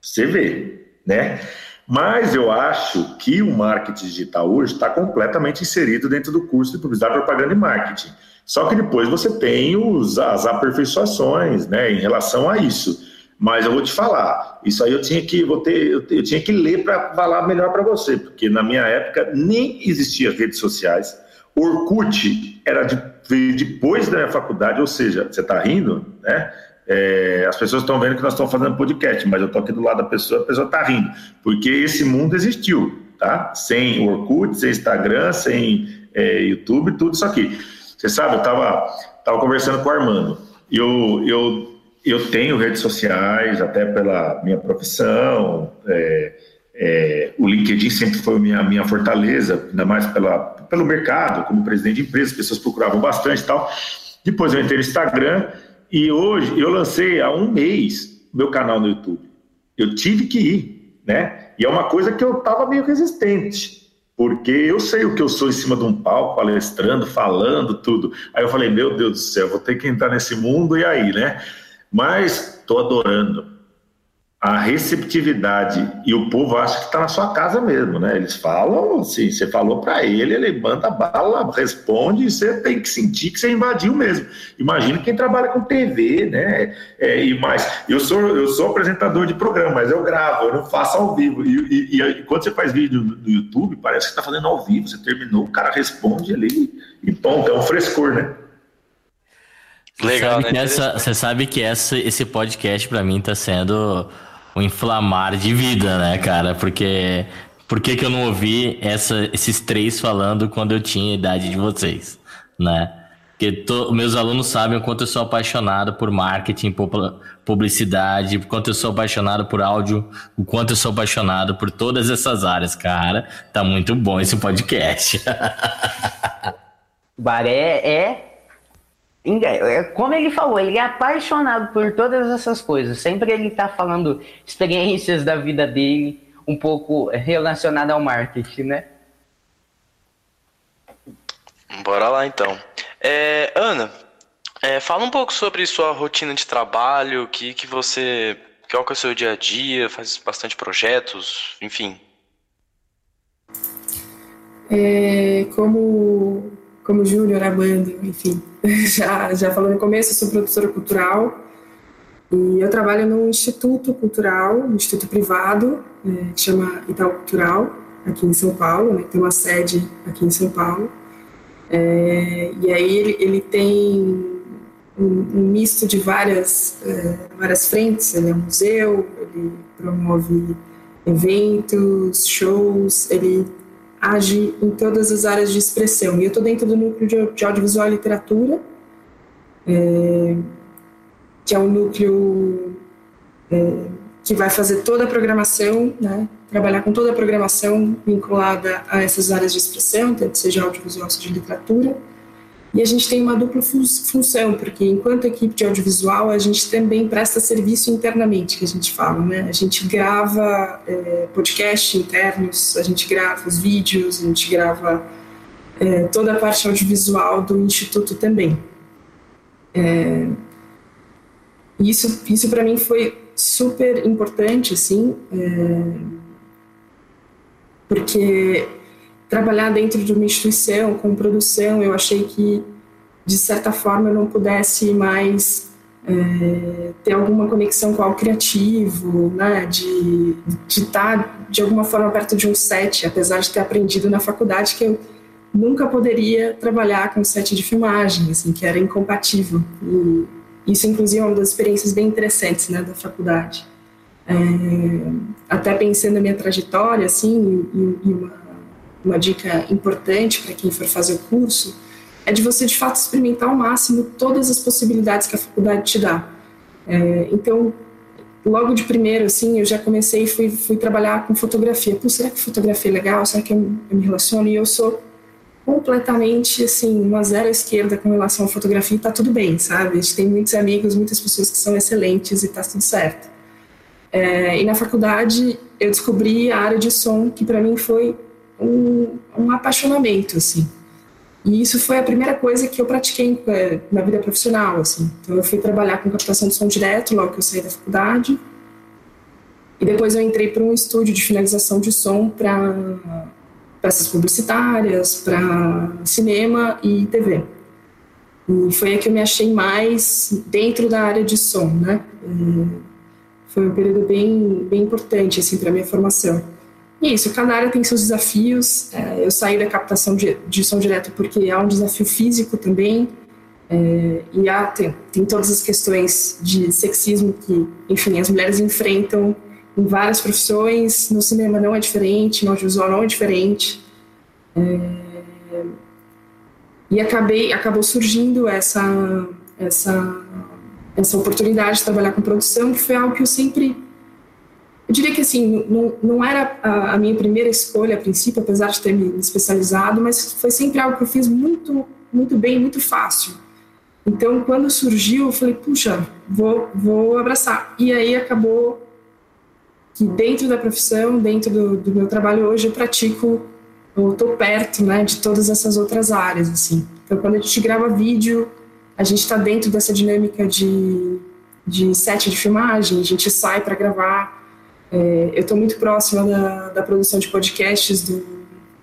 Você vê, né? Mas eu acho que o marketing digital hoje está completamente inserido dentro do curso de publicidade, propaganda e marketing. Só que depois você tem os, as aperfeiçoações né, em relação a isso. Mas eu vou te falar, isso aí eu tinha que, vou ter, eu, tinha que ler para falar melhor para você, porque na minha época nem existia redes sociais. Orkut era de, depois da minha faculdade, ou seja, você está rindo, né? É, as pessoas estão vendo que nós estamos fazendo podcast, mas eu estou aqui do lado da pessoa, a pessoa está rindo, porque esse mundo existiu, tá? Sem Orkut, sem Instagram, sem é, YouTube, tudo isso aqui. Você sabe, eu estava tava conversando com o Armando, eu, eu eu tenho redes sociais, até pela minha profissão. É, é, o LinkedIn sempre foi minha minha fortaleza, ainda mais pela, pelo mercado, como presidente de empresa, as pessoas procuravam bastante e tal. Depois eu entrei no Instagram e hoje eu lancei há um mês meu canal no YouTube. Eu tive que ir, né? E é uma coisa que eu estava meio resistente, porque eu sei o que eu sou em cima de um palco, palestrando, falando tudo. Aí eu falei, meu Deus do céu, vou ter que entrar nesse mundo e aí, né? Mas estou adorando a receptividade e o povo acha que está na sua casa mesmo, né? Eles falam assim, você falou para ele, ele manda bala, responde, e você tem que sentir que você invadiu mesmo. Imagina quem trabalha com TV, né? É, e mais, eu sou eu sou apresentador de programa, mas eu gravo, eu não faço ao vivo. E, e, e quando você faz vídeo no YouTube, parece que está fazendo ao vivo. Você terminou, o cara responde ali e ponto, é um frescor, né? Legal, né? Essa, você sabe que essa, esse podcast para mim tá sendo um inflamar de vida, né, cara? Porque por que, que eu não ouvi essa, esses três falando quando eu tinha a idade de vocês, né? Porque to, meus alunos sabem o quanto eu sou apaixonado por marketing, por publicidade, o quanto eu sou apaixonado por áudio, o quanto eu sou apaixonado por todas essas áreas, cara. Tá muito bom esse podcast. [LAUGHS] Baré é é, como ele falou, ele é apaixonado por todas essas coisas. Sempre ele está falando experiências da vida dele, um pouco relacionada ao marketing, né? Bora lá então. É, Ana, é, fala um pouco sobre sua rotina de trabalho, que, que você. Qual que é o seu dia a dia, faz bastante projetos, enfim. É, como como Júnior, Armando, enfim, [LAUGHS] já, já falou no começo, eu sou produtora cultural e eu trabalho num instituto cultural, um instituto privado, é, que chama Itaú Cultural, aqui em São Paulo, né, tem uma sede aqui em São Paulo. É, e aí ele, ele tem um, um misto de várias, é, várias frentes. Ele é um museu, ele promove eventos, shows, ele age em todas as áreas de expressão. E eu estou dentro do núcleo de, audiovisual e literatura, é, que é um núcleo é, que vai fazer toda a programação, né, trabalhar com toda a programação vinculada a essas áreas de expressão, tanto seja audiovisual, seja literatura. E a gente tem uma dupla função, porque enquanto equipe de audiovisual, a gente também presta serviço internamente, que a gente fala, né? A gente grava é, podcast internos, a gente grava os vídeos, a gente grava é, toda a parte audiovisual do Instituto também. É, isso isso para mim foi super importante, assim, é, porque trabalhar dentro de uma instituição com produção, eu achei que de certa forma eu não pudesse mais é, ter alguma conexão com algo criativo, né, de, de estar de alguma forma perto de um set, apesar de ter aprendido na faculdade que eu nunca poderia trabalhar com set de filmagem, assim, que era incompatível. E isso, inclusive, é uma das experiências bem interessantes, né, da faculdade. É, até pensando na minha trajetória, assim, e, e uma uma dica importante para quem for fazer o curso é de você de fato experimentar ao máximo todas as possibilidades que a faculdade te dá. É, então, logo de primeiro, assim, eu já comecei e fui, fui trabalhar com fotografia. Pô, será que fotografia é legal? Será que eu, eu me relaciono? E eu sou completamente, assim, uma zero esquerda com relação à fotografia e tá tudo bem, sabe? A gente tem muitos amigos, muitas pessoas que são excelentes e tá tudo certo. É, e na faculdade eu descobri a área de som que para mim foi um, um apaixonamento, assim. E isso foi a primeira coisa que eu pratiquei é, na vida profissional, assim. Então eu fui trabalhar com captação de som direto logo que eu saí da faculdade. E depois eu entrei para um estúdio de finalização de som para peças publicitárias, para cinema e TV. E foi aí que eu me achei mais dentro da área de som, né? Foi um período bem, bem importante, assim, para minha formação. E isso, cada área tem seus desafios. É, eu saí da captação de, de som direto porque há um desafio físico também. É, e há, tem, tem todas as questões de sexismo que, enfim, as mulheres enfrentam em várias profissões. No cinema não é diferente, no audiovisual não é diferente. É, e acabei, acabou surgindo essa, essa, essa oportunidade de trabalhar com produção, que foi algo que eu sempre eu diria que assim, não, não era a, minha primeira escolha a princípio, apesar de ter me especializado, mas foi sempre algo que eu fiz muito, muito bem, muito fácil. Então, quando surgiu, eu falei, puxa, vou, vou abraçar. E aí acabou que dentro da profissão, dentro do, do meu trabalho hoje, eu pratico, eu estou perto né, de todas essas outras áreas. assim. Então, quando a gente grava vídeo, a gente está dentro dessa dinâmica de, de set de filmagem, a gente sai para gravar é, eu estou muito próxima da, da, produção de podcasts do,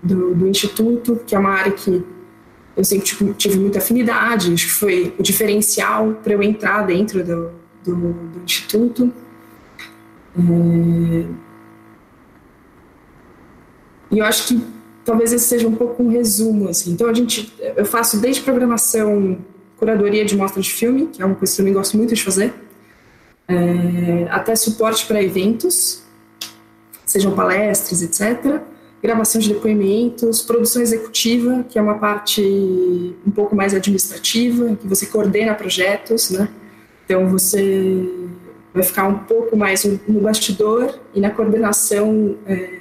do, do, Instituto, que é uma área que eu sempre tive, tive muita afinidade, acho que foi o diferencial para eu entrar dentro do, do, do Instituto. É, e eu acho que talvez esse seja um pouco um resumo. Assim. Então, a gente, eu faço desde programação, curadoria de mostra de filme, que é uma coisa que eu também gosto muito de fazer, é, até suporte para eventos, sejam palestras, etc. Gravação de depoimentos, produção executiva, que é uma parte um pouco mais administrativa, que você coordena projetos, né? Então você vai ficar um pouco mais no bastidor e na coordenação é,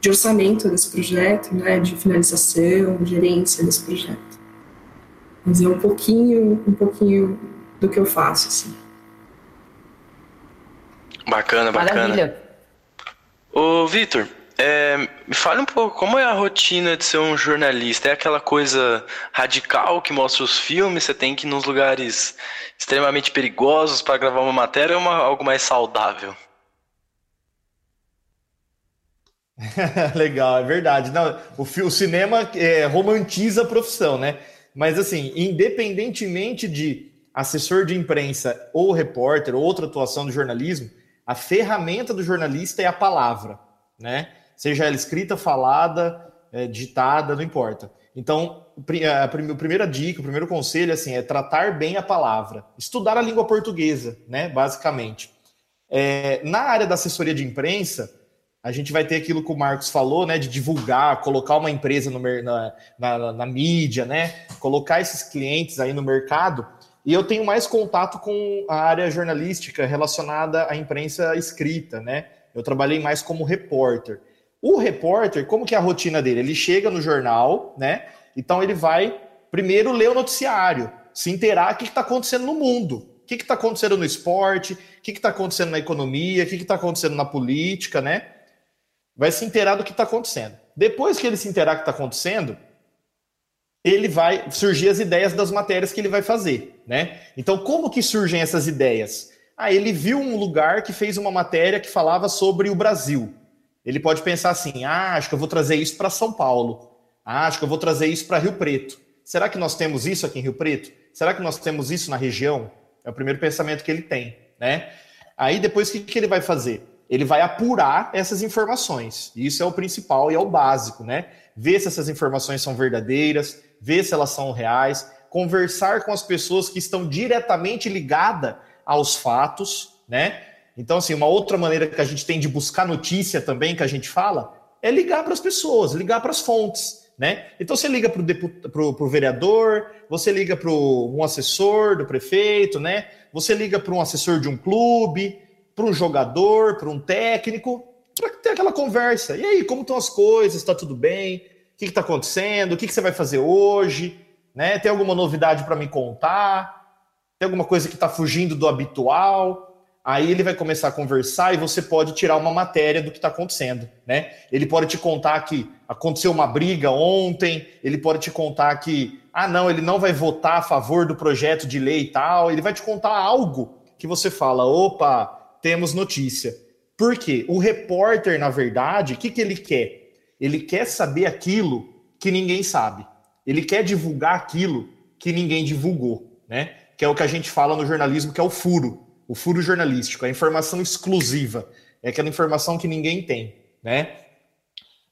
de orçamento desse projeto, né? De finalização, gerência desse projeto. Mas é um pouquinho, um pouquinho do que eu faço, assim. Bacana, bacana. Maravilha. Ô, Vitor, é, me fale um pouco, como é a rotina de ser um jornalista? É aquela coisa radical que mostra os filmes, você tem que ir nos lugares extremamente perigosos para gravar uma matéria ou uma, algo mais saudável? [LAUGHS] Legal, é verdade. Não, o, o cinema é, romantiza a profissão, né? Mas assim, independentemente de assessor de imprensa ou repórter ou outra atuação do jornalismo, a ferramenta do jornalista é a palavra, né? Seja ela escrita, falada, é, digitada, não importa. Então, a primeira dica, o primeiro conselho assim, é tratar bem a palavra, estudar a língua portuguesa, né, basicamente. É, na área da assessoria de imprensa, a gente vai ter aquilo que o Marcos falou, né, de divulgar, colocar uma empresa no, na, na, na mídia, né, colocar esses clientes aí no mercado. E eu tenho mais contato com a área jornalística relacionada à imprensa escrita, né? Eu trabalhei mais como repórter. O repórter, como que é a rotina dele? Ele chega no jornal, né? Então ele vai primeiro ler o noticiário, se inteirar o que está acontecendo no mundo. O que está acontecendo no esporte, o que está acontecendo na economia, o que está acontecendo na política, né? Vai se inteirar do que está acontecendo. Depois que ele se inteirar do que está acontecendo, ele vai surgir as ideias das matérias que ele vai fazer, né? Então, como que surgem essas ideias? Ah, ele viu um lugar que fez uma matéria que falava sobre o Brasil. Ele pode pensar assim: ah, acho que eu vou trazer isso para São Paulo. Ah, acho que eu vou trazer isso para Rio Preto. Será que nós temos isso aqui em Rio Preto? Será que nós temos isso na região? É o primeiro pensamento que ele tem, né? Aí depois o que, que ele vai fazer? Ele vai apurar essas informações. Isso é o principal e é o básico, né? Ver se essas informações são verdadeiras, ver se elas são reais, conversar com as pessoas que estão diretamente ligadas aos fatos, né? Então, assim, uma outra maneira que a gente tem de buscar notícia também, que a gente fala, é ligar para as pessoas, ligar para as fontes, né? Então, você liga para o vereador, você liga para um assessor do prefeito, né? Você liga para um assessor de um clube, para um jogador, para um técnico, para ter aquela conversa. E aí, como estão as coisas? Está tudo bem? Que está acontecendo? O que, que você vai fazer hoje? Né? Tem alguma novidade para me contar? Tem alguma coisa que está fugindo do habitual? Aí ele vai começar a conversar e você pode tirar uma matéria do que está acontecendo, né? Ele pode te contar que aconteceu uma briga ontem, ele pode te contar que, ah, não, ele não vai votar a favor do projeto de lei e tal, ele vai te contar algo que você fala, opa, temos notícia. Por quê? O repórter, na verdade, o que, que ele quer? Ele quer saber aquilo que ninguém sabe. Ele quer divulgar aquilo que ninguém divulgou, né? Que é o que a gente fala no jornalismo, que é o furo o furo jornalístico, a informação exclusiva, é aquela informação que ninguém tem, né?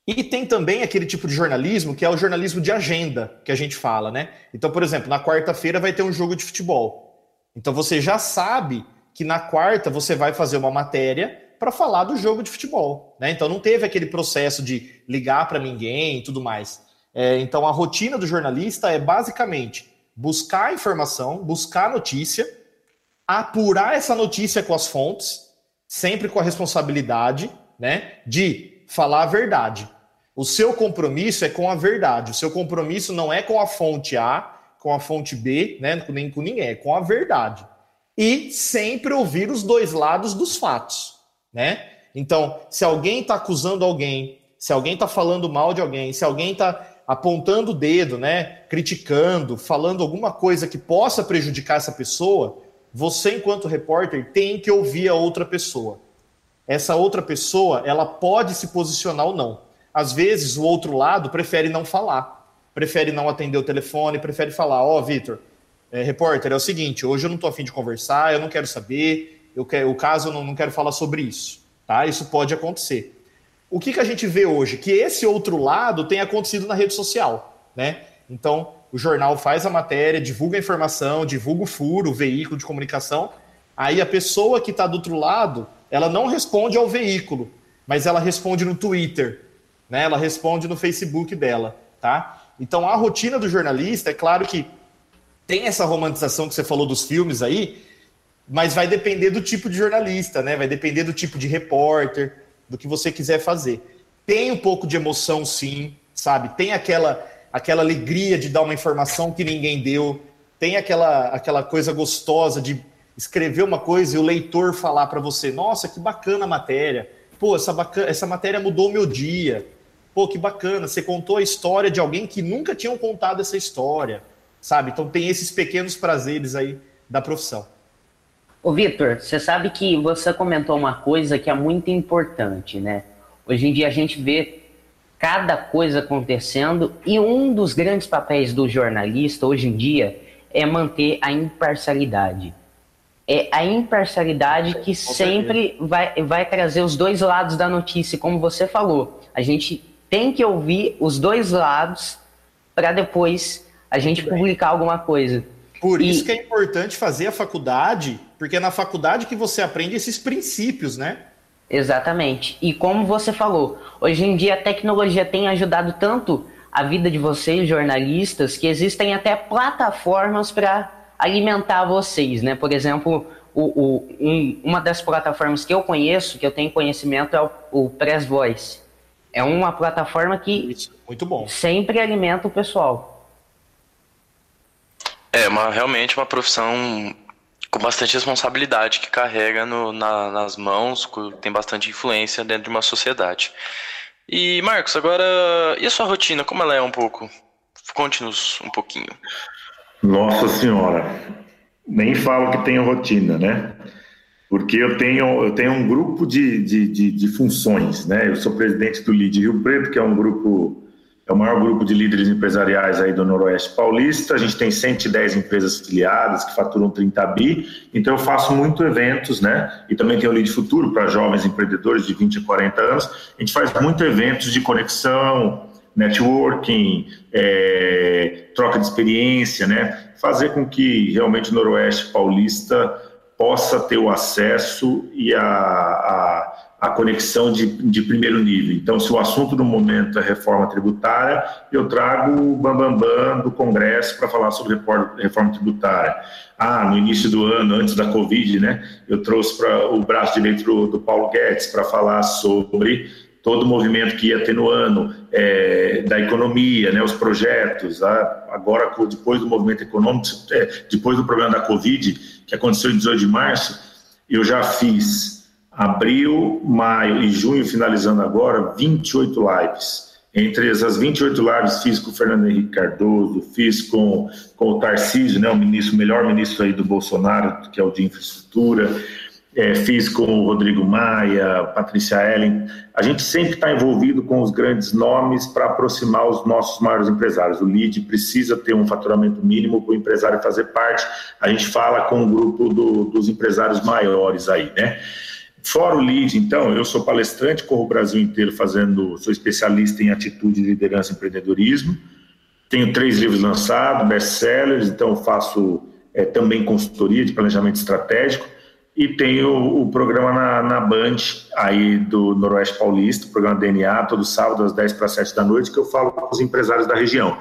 E tem também aquele tipo de jornalismo que é o jornalismo de agenda, que a gente fala, né? Então, por exemplo, na quarta-feira vai ter um jogo de futebol. Então você já sabe que na quarta você vai fazer uma matéria para falar do jogo de futebol, né? Então não teve aquele processo de ligar para ninguém e tudo mais. É, então a rotina do jornalista é basicamente buscar informação, buscar notícia apurar essa notícia com as fontes, sempre com a responsabilidade, né, de falar a verdade. O seu compromisso é com a verdade. O seu compromisso não é com a fonte A, com a fonte B, né, nem com ninguém, é com a verdade. E sempre ouvir os dois lados dos fatos, né? Então, se alguém está acusando alguém, se alguém está falando mal de alguém, se alguém está apontando o dedo, né, criticando, falando alguma coisa que possa prejudicar essa pessoa, você, enquanto repórter, tem que ouvir a outra pessoa. Essa outra pessoa, ela pode se posicionar ou não. Às vezes, o outro lado prefere não falar, prefere não atender o telefone, prefere falar: Ó, oh, Vitor, é, repórter, é o seguinte, hoje eu não estou afim de conversar, eu não quero saber, eu quero, o caso não, não quero falar sobre isso. Tá? Isso pode acontecer. O que, que a gente vê hoje? Que esse outro lado tem acontecido na rede social. Né? Então, o jornal faz a matéria, divulga a informação, divulga o furo, o veículo de comunicação. Aí a pessoa que está do outro lado, ela não responde ao veículo, mas ela responde no Twitter, né? Ela responde no Facebook dela, tá? Então a rotina do jornalista, é claro que tem essa romantização que você falou dos filmes aí, mas vai depender do tipo de jornalista, né? Vai depender do tipo de repórter, do que você quiser fazer. Tem um pouco de emoção, sim, sabe? Tem aquela aquela alegria de dar uma informação que ninguém deu, tem aquela, aquela coisa gostosa de escrever uma coisa e o leitor falar para você: nossa, que bacana a matéria, pô, essa, bacana, essa matéria mudou meu dia, pô, que bacana, você contou a história de alguém que nunca tinham contado essa história, sabe? Então tem esses pequenos prazeres aí da profissão. Ô, Vitor, você sabe que você comentou uma coisa que é muito importante, né? Hoje em dia a gente vê cada coisa acontecendo e um dos grandes papéis do jornalista hoje em dia é manter a imparcialidade. É a imparcialidade que sempre vai, vai trazer os dois lados da notícia, como você falou. A gente tem que ouvir os dois lados para depois a gente publicar alguma coisa. Por e... isso que é importante fazer a faculdade, porque é na faculdade que você aprende esses princípios, né? Exatamente. E como você falou, hoje em dia a tecnologia tem ajudado tanto a vida de vocês, jornalistas, que existem até plataformas para alimentar vocês, né? Por exemplo, o, o, um, uma das plataformas que eu conheço, que eu tenho conhecimento, é o, o Press Voice. É uma plataforma que Isso, muito bom. sempre alimenta o pessoal. É uma, realmente uma profissão com bastante responsabilidade que carrega no, na, nas mãos, tem bastante influência dentro de uma sociedade. E Marcos, agora, e a sua rotina, como ela é um pouco? Conte-nos um pouquinho. Nossa Senhora, nem falo que tenho rotina, né? Porque eu tenho, eu tenho um grupo de, de, de, de funções, né? Eu sou presidente do LID Rio Preto, que é um grupo é o maior grupo de líderes empresariais aí do Noroeste Paulista. A gente tem 110 empresas filiadas que faturam 30 bi. Então eu faço muito eventos, né? E também tem o Lead Futuro para jovens empreendedores de 20 a 40 anos. A gente faz muito eventos de conexão, networking, é, troca de experiência, né? Fazer com que realmente o Noroeste Paulista possa ter o acesso e a, a a conexão de, de primeiro nível. Então, se o assunto do momento é reforma tributária, eu trago o Bambambam Bam Bam do Congresso para falar sobre reforma tributária. Ah, no início do ano, antes da Covid, né, eu trouxe para o braço direito do, do Paulo Guedes para falar sobre todo o movimento que ia ter no ano, é, da economia, né, os projetos. Ah, agora, depois do movimento econômico, é, depois do problema da Covid, que aconteceu em 18 de março, eu já fiz abril, maio e junho, finalizando agora, 28 lives. Entre essas 28 lives, fiz com o Fernando Henrique Cardoso, fiz com, com o Tarcísio, né, o ministro, melhor ministro aí do Bolsonaro, que é o de infraestrutura, é, fiz com o Rodrigo Maia, Patrícia Ellen. A gente sempre está envolvido com os grandes nomes para aproximar os nossos maiores empresários. O LID precisa ter um faturamento mínimo para o empresário fazer parte. A gente fala com o grupo do, dos empresários maiores aí, né? Fora o lead, então, eu sou palestrante, corro o Brasil inteiro fazendo, sou especialista em atitude, liderança e empreendedorismo. Tenho três livros lançados, best-sellers, então faço é, também consultoria de planejamento estratégico. E tenho o programa na, na Band, aí do Noroeste Paulista, o programa DNA, todo sábado às 10 para 7 da noite, que eu falo com os empresários da região.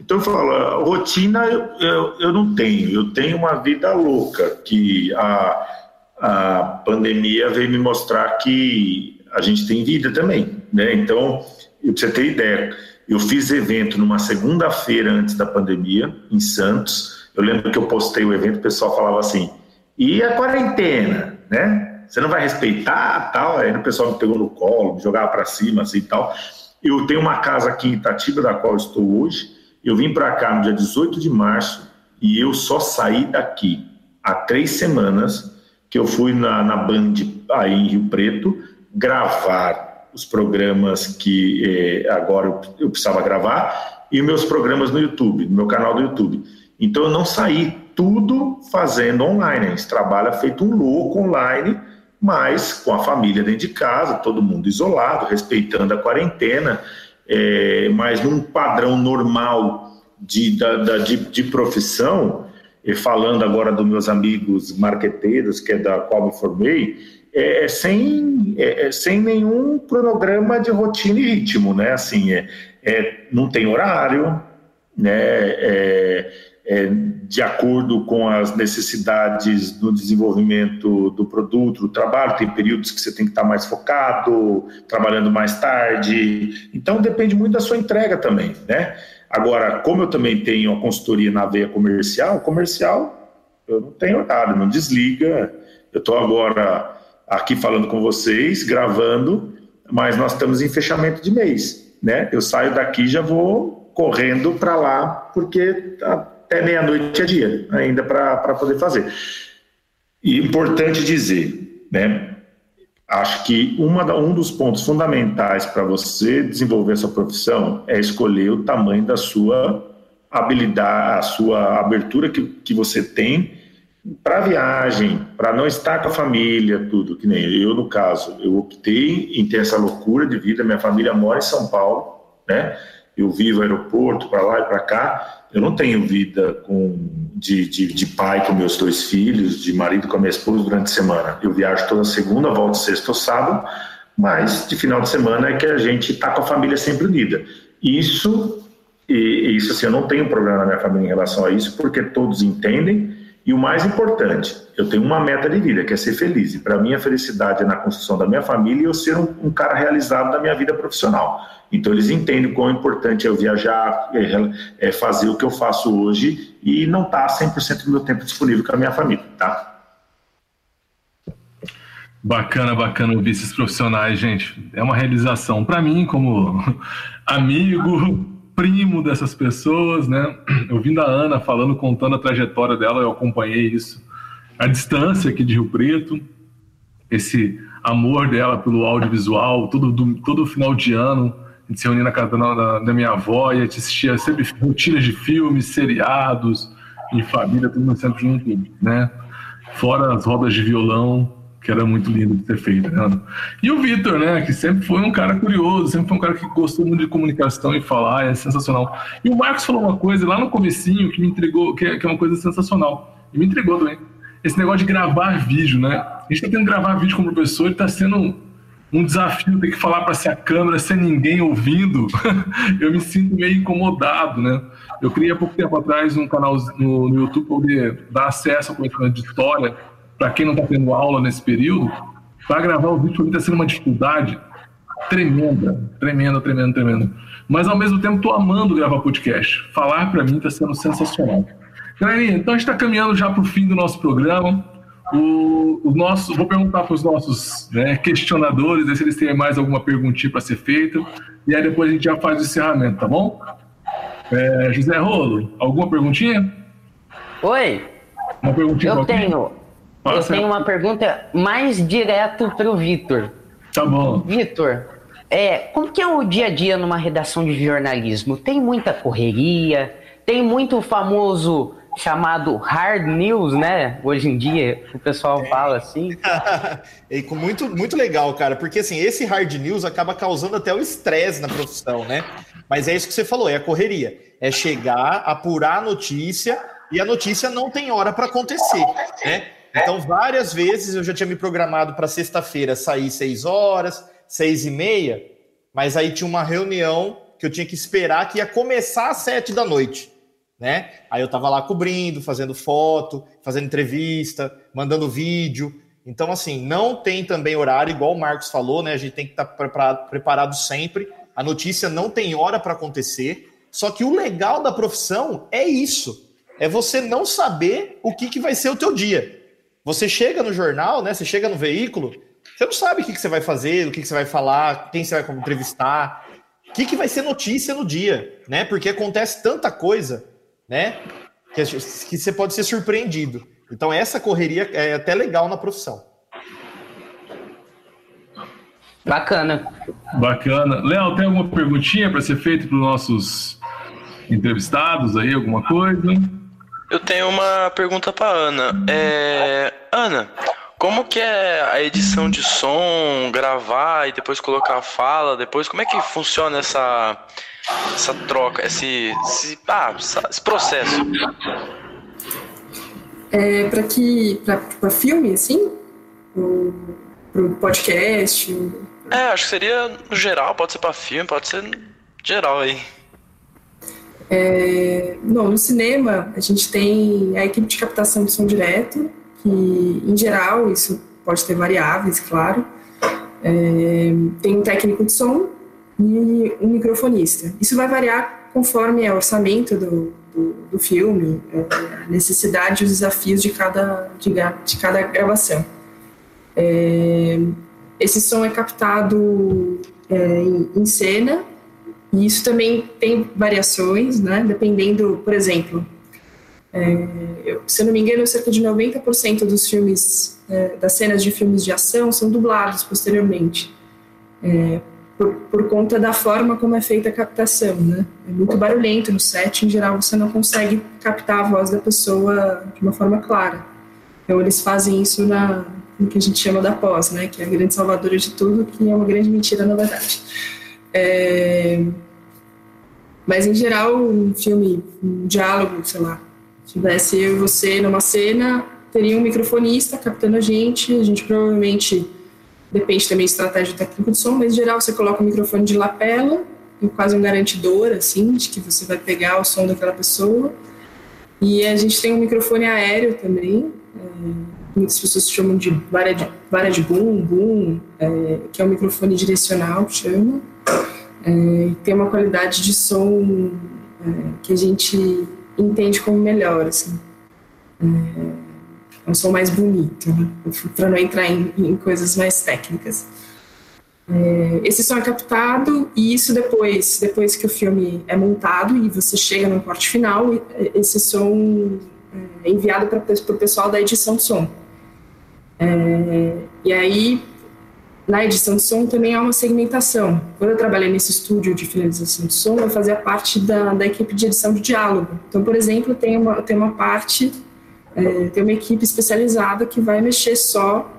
Então eu falo, rotina eu, eu, eu não tenho, eu tenho uma vida louca, que a a pandemia veio me mostrar que a gente tem vida também, né? Então, para você ter ideia, eu fiz evento numa segunda-feira antes da pandemia, em Santos. Eu lembro que eu postei o evento, o pessoal falava assim: e a quarentena, né? Você não vai respeitar, tal? Aí o pessoal me pegou no colo, me jogava para cima, assim tal. Eu tenho uma casa aqui em Itatiba, da qual estou hoje. Eu vim para cá no dia 18 de março e eu só saí daqui há três semanas que eu fui na, na Band aí em Rio Preto gravar os programas que eh, agora eu, eu precisava gravar e meus programas no YouTube, no meu canal do YouTube. Então eu não saí tudo fazendo online. A gente trabalha feito um louco online, mas com a família dentro de casa, todo mundo isolado, respeitando a quarentena, é, mas num padrão normal de, da, da, de, de profissão, e falando agora dos meus amigos marqueteiros, que é da qual me formei, é, é sem, é, é, sem nenhum cronograma de rotina e ritmo, né? Assim, é, é não tem horário, né? É, é, de acordo com as necessidades do desenvolvimento do produto, do trabalho, tem períodos que você tem que estar mais focado, trabalhando mais tarde, então depende muito da sua entrega também, né? Agora, como eu também tenho a consultoria na veia comercial, comercial eu não tenho horário, não desliga. Eu estou agora aqui falando com vocês, gravando, mas nós estamos em fechamento de mês, né? Eu saio daqui já vou correndo para lá, porque até meia-noite é dia ainda para poder fazer. E importante dizer, né? Acho que uma, um dos pontos fundamentais para você desenvolver a sua profissão é escolher o tamanho da sua habilidade, a sua abertura que, que você tem para viagem, para não estar com a família, tudo, que nem eu, no caso, eu optei em ter essa loucura de vida, minha família mora em São Paulo, né? Eu vivo aeroporto para lá e para cá. Eu não tenho vida com, de, de, de, pai com meus dois filhos, de marido com a minha esposa durante a semana. Eu viajo toda segunda, volto sexta ou sábado, mas de final de semana é que a gente está com a família sempre unida. Isso, e, isso assim, eu não tenho problema na minha família em relação a isso, porque todos entendem. E o mais importante, eu tenho uma meta de vida, que é ser feliz. E para mim, a felicidade é na construção da minha família e eu ser um, um cara realizado na minha vida profissional. Então eles entendem o quão importante é eu viajar, é, é fazer o que eu faço hoje e não estar tá 100% do meu tempo disponível com a minha família, tá? Bacana, bacana ouvir esses profissionais, gente. É uma realização para mim, como [LAUGHS] amigo, primo dessas pessoas, né? Ouvindo a Ana falando, contando a trajetória dela, eu acompanhei isso à distância aqui de Rio Preto. Esse amor dela pelo audiovisual, todo, todo final de ano, gente se reunia na casa da, da minha avó e a assistia sempre rotinas de filmes, seriados, em família, todo mundo sempre junto, né? Fora as rodas de violão, que era muito lindo de ser feito, né? E o Vitor, né, que sempre foi um cara curioso, sempre foi um cara que gostou muito de comunicação e falar, é sensacional. E o Marcos falou uma coisa lá no comecinho que me entregou, que é, que é uma coisa sensacional, e me entregou também. Esse negócio de gravar vídeo, né? A gente tá tendo que gravar vídeo como professor e tá sendo um desafio ter que falar para essa câmera sem ninguém ouvindo, [LAUGHS] eu me sinto meio incomodado, né? Eu criei há pouco tempo atrás um canal no, no YouTube para poder dar acesso ao conhecimento de história para quem não está tendo aula nesse período. Para gravar o vídeo está sendo uma dificuldade tremenda, tremenda, tremenda, tremenda. Mas ao mesmo tempo estou amando gravar podcast. Falar para mim está sendo sensacional. Galerinha, então a gente está caminhando já para o fim do nosso programa. O, o nosso, vou perguntar para os nossos né, questionadores se eles têm mais alguma perguntinha para ser feita. E aí depois a gente já faz o encerramento, tá bom? É, José Rolo, alguma perguntinha? Oi. Uma perguntinha Eu tenho. Fala eu certo. tenho uma pergunta mais direto para o Vitor. Tá bom. Vitor, é, como que é o dia a dia numa redação de jornalismo? Tem muita correria? Tem muito famoso chamado hard news, né? Hoje em dia, o pessoal é. fala assim. [LAUGHS] e com muito, muito legal, cara, porque assim, esse hard news acaba causando até o estresse na profissão, né? Mas é isso que você falou, é a correria. É chegar, apurar a notícia e a notícia não tem hora para acontecer, né? Então, várias vezes eu já tinha me programado para sexta-feira sair seis horas, seis e meia, mas aí tinha uma reunião que eu tinha que esperar que ia começar às sete da noite né? Aí eu tava lá cobrindo, fazendo foto, fazendo entrevista, mandando vídeo. Então, assim, não tem também horário, igual o Marcos falou, né? A gente tem que estar tá preparado, sempre. A notícia não tem hora para acontecer. Só que o legal da profissão é isso. É você não saber o que, que vai ser o teu dia. Você chega no jornal, né? Você chega no veículo, você não sabe o que, que você vai fazer, o que, que você vai falar, quem você vai entrevistar, o que, que vai ser notícia no dia, né? Porque acontece tanta coisa né? Que, que você pode ser surpreendido. Então, essa correria é até legal na profissão. Bacana. Bacana. Léo, tem alguma perguntinha para ser feita para os nossos entrevistados aí? Alguma coisa? Eu tenho uma pergunta para Ana. É... Ana, como que é a edição de som, gravar e depois colocar a fala, depois como é que funciona essa essa troca, esse, esse, ah, esse processo? É, para que para filme assim, para o podcast. É, acho que seria no geral, pode ser para filme, pode ser geral aí. É, não, no cinema a gente tem a equipe de captação de som direto, que em geral isso pode ter variáveis, claro. É, tem um técnico de som e um microfonista. Isso vai variar conforme é o orçamento do, do, do filme, é, a necessidade e os desafios de cada, de, de cada gravação. É, esse som é captado é, em, em, cena e isso também tem variações, né, dependendo, por exemplo, é, eu, se eu não me engano, cerca de 90% dos filmes, é, das cenas de filmes de ação são dublados posteriormente. É, por, por, conta da forma como é feita a captação, né? É muito barulhento no set, em geral você não consegue captar a voz da pessoa de uma forma clara. Então eles fazem isso na no que a gente chama da pós, né? Que é a grande salvadora de tudo, que é uma grande mentira na verdade. É... Mas em geral, um filme, um diálogo, sei lá, tivesse eu e você numa cena, teria um microfonista captando a gente, a gente provavelmente depende também da estratégia técnica de som, mas em geral você coloca o microfone de lapela, quase um garantidor, assim, de que você vai pegar o som daquela pessoa. E a gente tem um microfone aéreo também, é, muitas pessoas chamam de vara de, vara de boom, boom, é, que é um microfone direcional, chama. É, tem uma qualidade de som é, que a gente entende como melhor, assim. É, é um som mais bonito, né? para não entrar em, em, coisas mais técnicas. É, esse som é captado e isso depois, depois que o filme é montado e você chega no corte final, esse som é enviado para o pessoal da edição de som. É, e aí, na edição de som também há uma segmentação. Quando eu trabalhei nesse estúdio de finalização de som, eu fazia parte da, da equipe de edição de diálogo. Então, por exemplo, tem uma, tem uma parte, é, tem uma equipe especializada que vai mexer só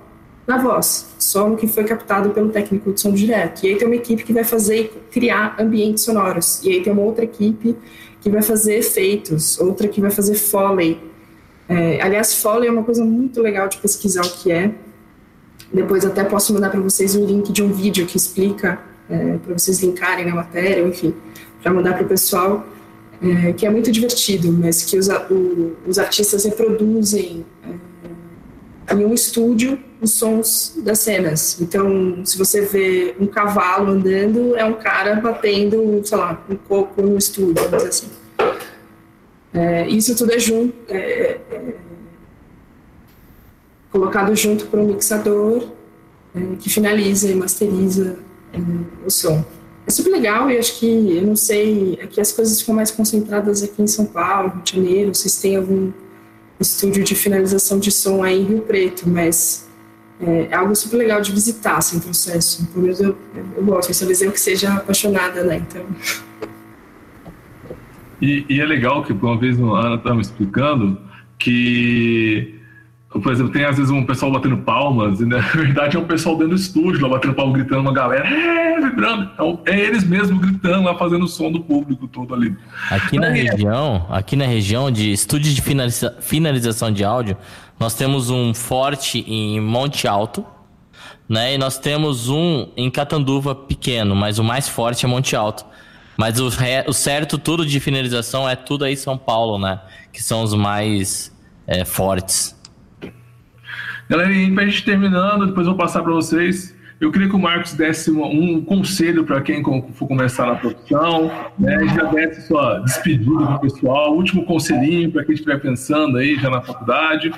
na voz, só no que foi captado pelo técnico de som direto. E aí tem uma equipe que vai fazer, criar ambientes sonoros. E aí tem uma outra equipe que vai fazer efeitos, outra que vai fazer foley, é, aliás, Foley é uma coisa muito legal de pesquisar o que é. Depois até posso mandar para vocês um link de um vídeo que explica, é, para vocês linkarem na matéria, enfim, para mandar para o pessoal, é, que é muito divertido, mas que os, o, os artistas reproduzem é, em um estúdio os sons das cenas. Então, se você vê um cavalo andando, é um cara batendo, sei lá, um coco no estúdio, assim. É, isso tudo é junto, é, é, colocado junto para um mixador é, que finaliza e masteriza é, o som. É super legal e acho que, eu não sei, aqui as coisas ficam mais concentradas aqui em São Paulo, Rio de Janeiro, vocês têm algum estúdio de finalização de som aí em Rio Preto, mas é, é algo super legal de visitar, assim, processo. Pelo menos eu, eu gosto, talvez eu que seja apaixonada, né, então... E, e, é legal que uma vez a Ana estava me explicando que, por exemplo, tem às vezes um pessoal batendo palmas, e na verdade é um pessoal dentro do estúdio, lá batendo palmas, gritando, uma galera, é, vibrando. Então é eles mesmos gritando lá, fazendo o som do público todo ali. Aqui na região, aqui na região de estúdio de finaliza, finalização de áudio, nós temos um forte em Monte Alto, né? E nós temos um em Catanduva pequeno, mas o mais forte é Monte Alto. Mas o, re, o certo tudo de finalização é tudo aí São Paulo, né? Que são os mais é, fortes. Galera, e pra gente terminando, depois eu vou passar para vocês. Eu queria que o Marcos desse um, um conselho para quem for começar na profissão, né? Já desse sua despedida do pessoal, último conselhinho para quem estiver pensando aí já na faculdade.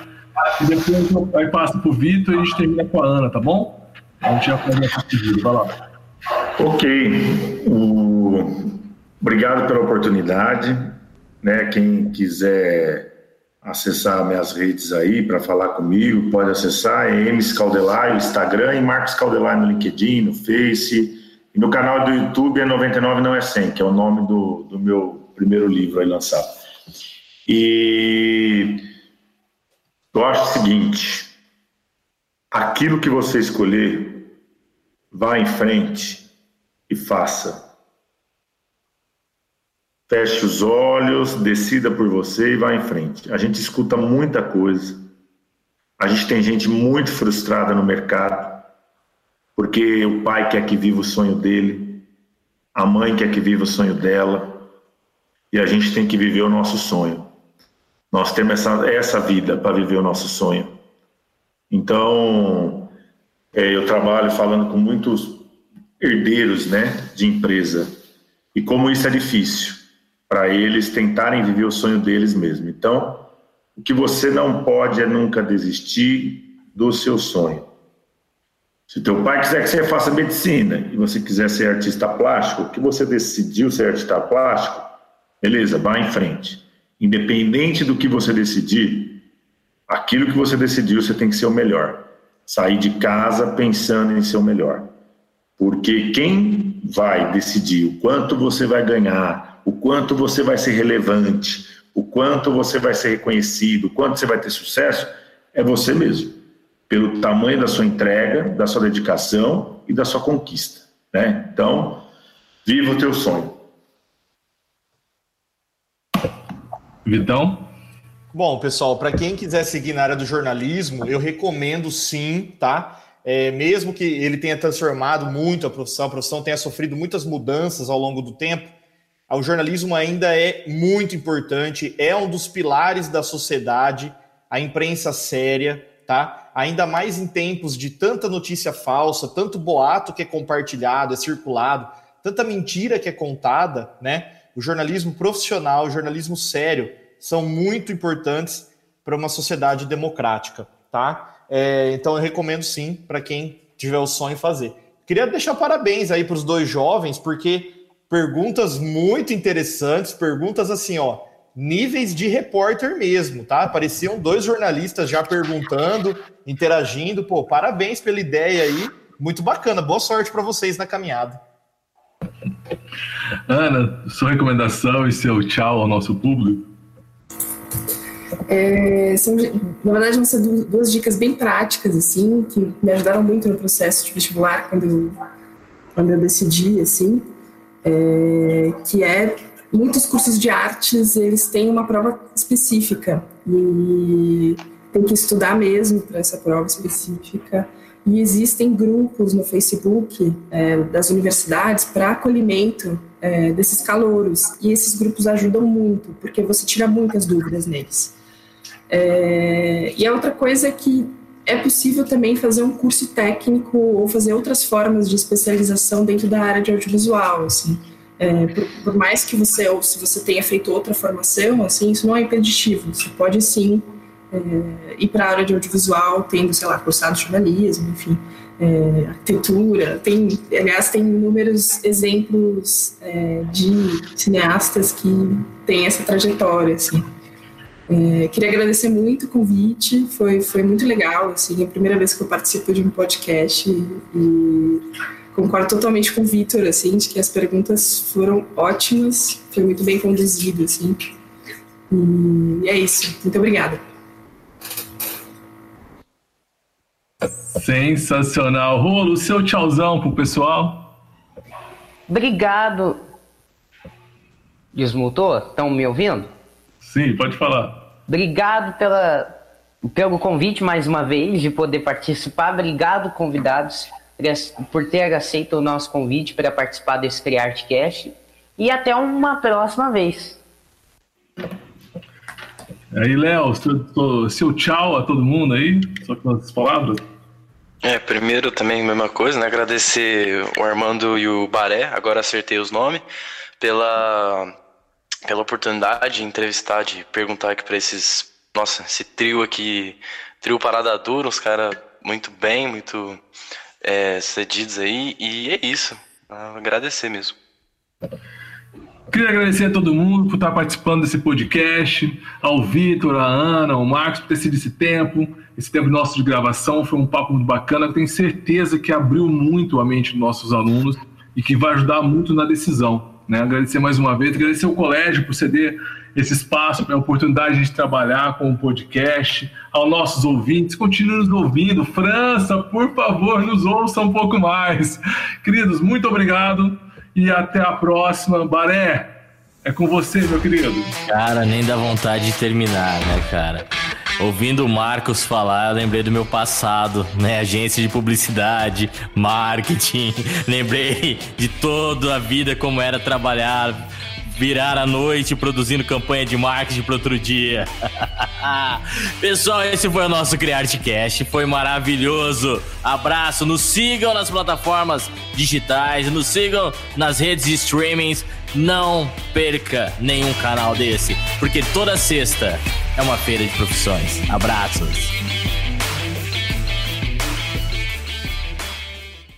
E depois aí passa pro Vitor e a gente termina com a Ana, tá bom? A gente já faz a despedida, vai lá. Ok. O... Obrigado pela oportunidade. Né? Quem quiser acessar minhas redes aí para falar comigo, pode acessar. É Emes Caldelai, no Instagram, e Marcos Caldelai no LinkedIn, no Face. E no canal do YouTube é 99 não é 100, que é o nome do, do meu primeiro livro aí lançado. E eu acho o seguinte: aquilo que você escolher Vá em frente e faça. Feche os olhos, decida por você e vá em frente. A gente escuta muita coisa. A gente tem gente muito frustrada no mercado, porque o pai quer que viva o sonho dele, a mãe quer que viva o sonho dela, e a gente tem que viver o nosso sonho. Nós temos essa, essa vida para viver o nosso sonho. Então, é, eu trabalho falando com muitos herdeiros né, de empresa e como isso é difícil para eles tentarem viver o sonho deles mesmo. Então, o que você não pode é nunca desistir do seu sonho. Se teu pai quiser que você faça medicina e você quiser ser artista plástico, que você decidiu ser artista plástico, beleza, vá em frente. Independente do que você decidir, aquilo que você decidiu, você tem que ser o melhor sair de casa pensando em ser o melhor. Porque quem vai decidir o quanto você vai ganhar, o quanto você vai ser relevante, o quanto você vai ser reconhecido, o quanto você vai ter sucesso, é você mesmo. Pelo tamanho da sua entrega, da sua dedicação e da sua conquista. Né? Então, viva o teu sonho. Vitão? Bom, pessoal, para quem quiser seguir na área do jornalismo, eu recomendo sim, tá? É, mesmo que ele tenha transformado muito a profissão, a profissão tenha sofrido muitas mudanças ao longo do tempo, o jornalismo ainda é muito importante, é um dos pilares da sociedade, a imprensa séria, tá? Ainda mais em tempos de tanta notícia falsa, tanto boato que é compartilhado, é circulado, tanta mentira que é contada, né? O jornalismo profissional, o jornalismo sério são muito importantes para uma sociedade democrática, tá? É, então eu recomendo sim para quem tiver o sonho fazer. Queria deixar parabéns aí para os dois jovens, porque perguntas muito interessantes, perguntas assim, ó, níveis de repórter mesmo, tá? Apareciam dois jornalistas já perguntando, interagindo. Pô, parabéns pela ideia aí, muito bacana. Boa sorte para vocês na caminhada. Ana, sua recomendação e seu tchau ao nosso público? É, são, na verdade, vão ser duas dicas bem práticas, assim, que me ajudaram muito no processo de vestibular quando eu, quando eu decidi, assim é, que é muitos cursos de artes eles têm uma prova específica. E tem que estudar mesmo para essa prova específica. E existem grupos no Facebook é, das universidades para acolhimento é, desses calouros. E esses grupos ajudam muito porque você tira muitas dúvidas neles. É, e a outra coisa é que é possível também fazer um curso técnico ou fazer outras formas de especialização dentro da área de audiovisual, assim. É, por, por, mais que você, ou se você tenha feito outra formação, assim, isso não é impeditivo. Você pode sim é, ir para a área de audiovisual, tendo, sei lá, cursado jornalismo, enfim, é, arquitetura. Tem, aliás, tem inúmeros exemplos é, de cineastas que têm essa trajetória, assim. É, queria agradecer muito o convite, foi, foi muito legal, assim, é a primeira vez que eu participo de um podcast e, e concordo totalmente com o Vitor, assim, de que as perguntas foram ótimas, foi muito bem conduzido, assim, e é isso, muito obrigada. Sensacional. Rolo, seu tchauzão pro pessoal. Obrigado. Desmutou? Estão me ouvindo? Sim, pode falar. Obrigado pela, pelo convite mais uma vez de poder participar. Obrigado, convidados, por ter aceito o nosso convite para participar desse CriArtCast. E até uma próxima vez. Aí, Léo, seu, seu tchau a todo mundo aí, só com as palavras. É, primeiro também mesma coisa, né? Agradecer o Armando e o Baré, agora acertei os nomes, pela pela oportunidade de entrevistar, de perguntar aqui para esses, nossa, esse trio aqui, trio Parada Dura, uns caras muito bem, muito é, cedidos aí, e é isso. Agradecer mesmo. Queria agradecer a todo mundo por estar participando desse podcast, ao Vitor, a Ana, ao Marcos por ter sido esse tempo, esse tempo nosso de gravação, foi um papo muito bacana, tenho certeza que abriu muito a mente dos nossos alunos e que vai ajudar muito na decisão. Né? Agradecer mais uma vez, agradecer ao colégio por ceder esse espaço, a oportunidade de trabalhar com o podcast, aos nossos ouvintes, continue nos ouvindo. França, por favor, nos ouça um pouco mais. Queridos, muito obrigado e até a próxima. Baré, é com você, meu querido. Cara, nem dá vontade de terminar, né, cara? Ouvindo o Marcos falar, eu lembrei do meu passado, né? Agência de publicidade, marketing. [LAUGHS] Lembrei de toda a vida como era trabalhar, virar a noite produzindo campanha de marketing para outro dia. [LAUGHS] Pessoal, esse foi o nosso CriArteCast. Foi maravilhoso. Abraço. Nos sigam nas plataformas digitais, nos sigam nas redes de streamings. Não perca nenhum canal desse, porque toda sexta é uma feira de profissões. Abraços.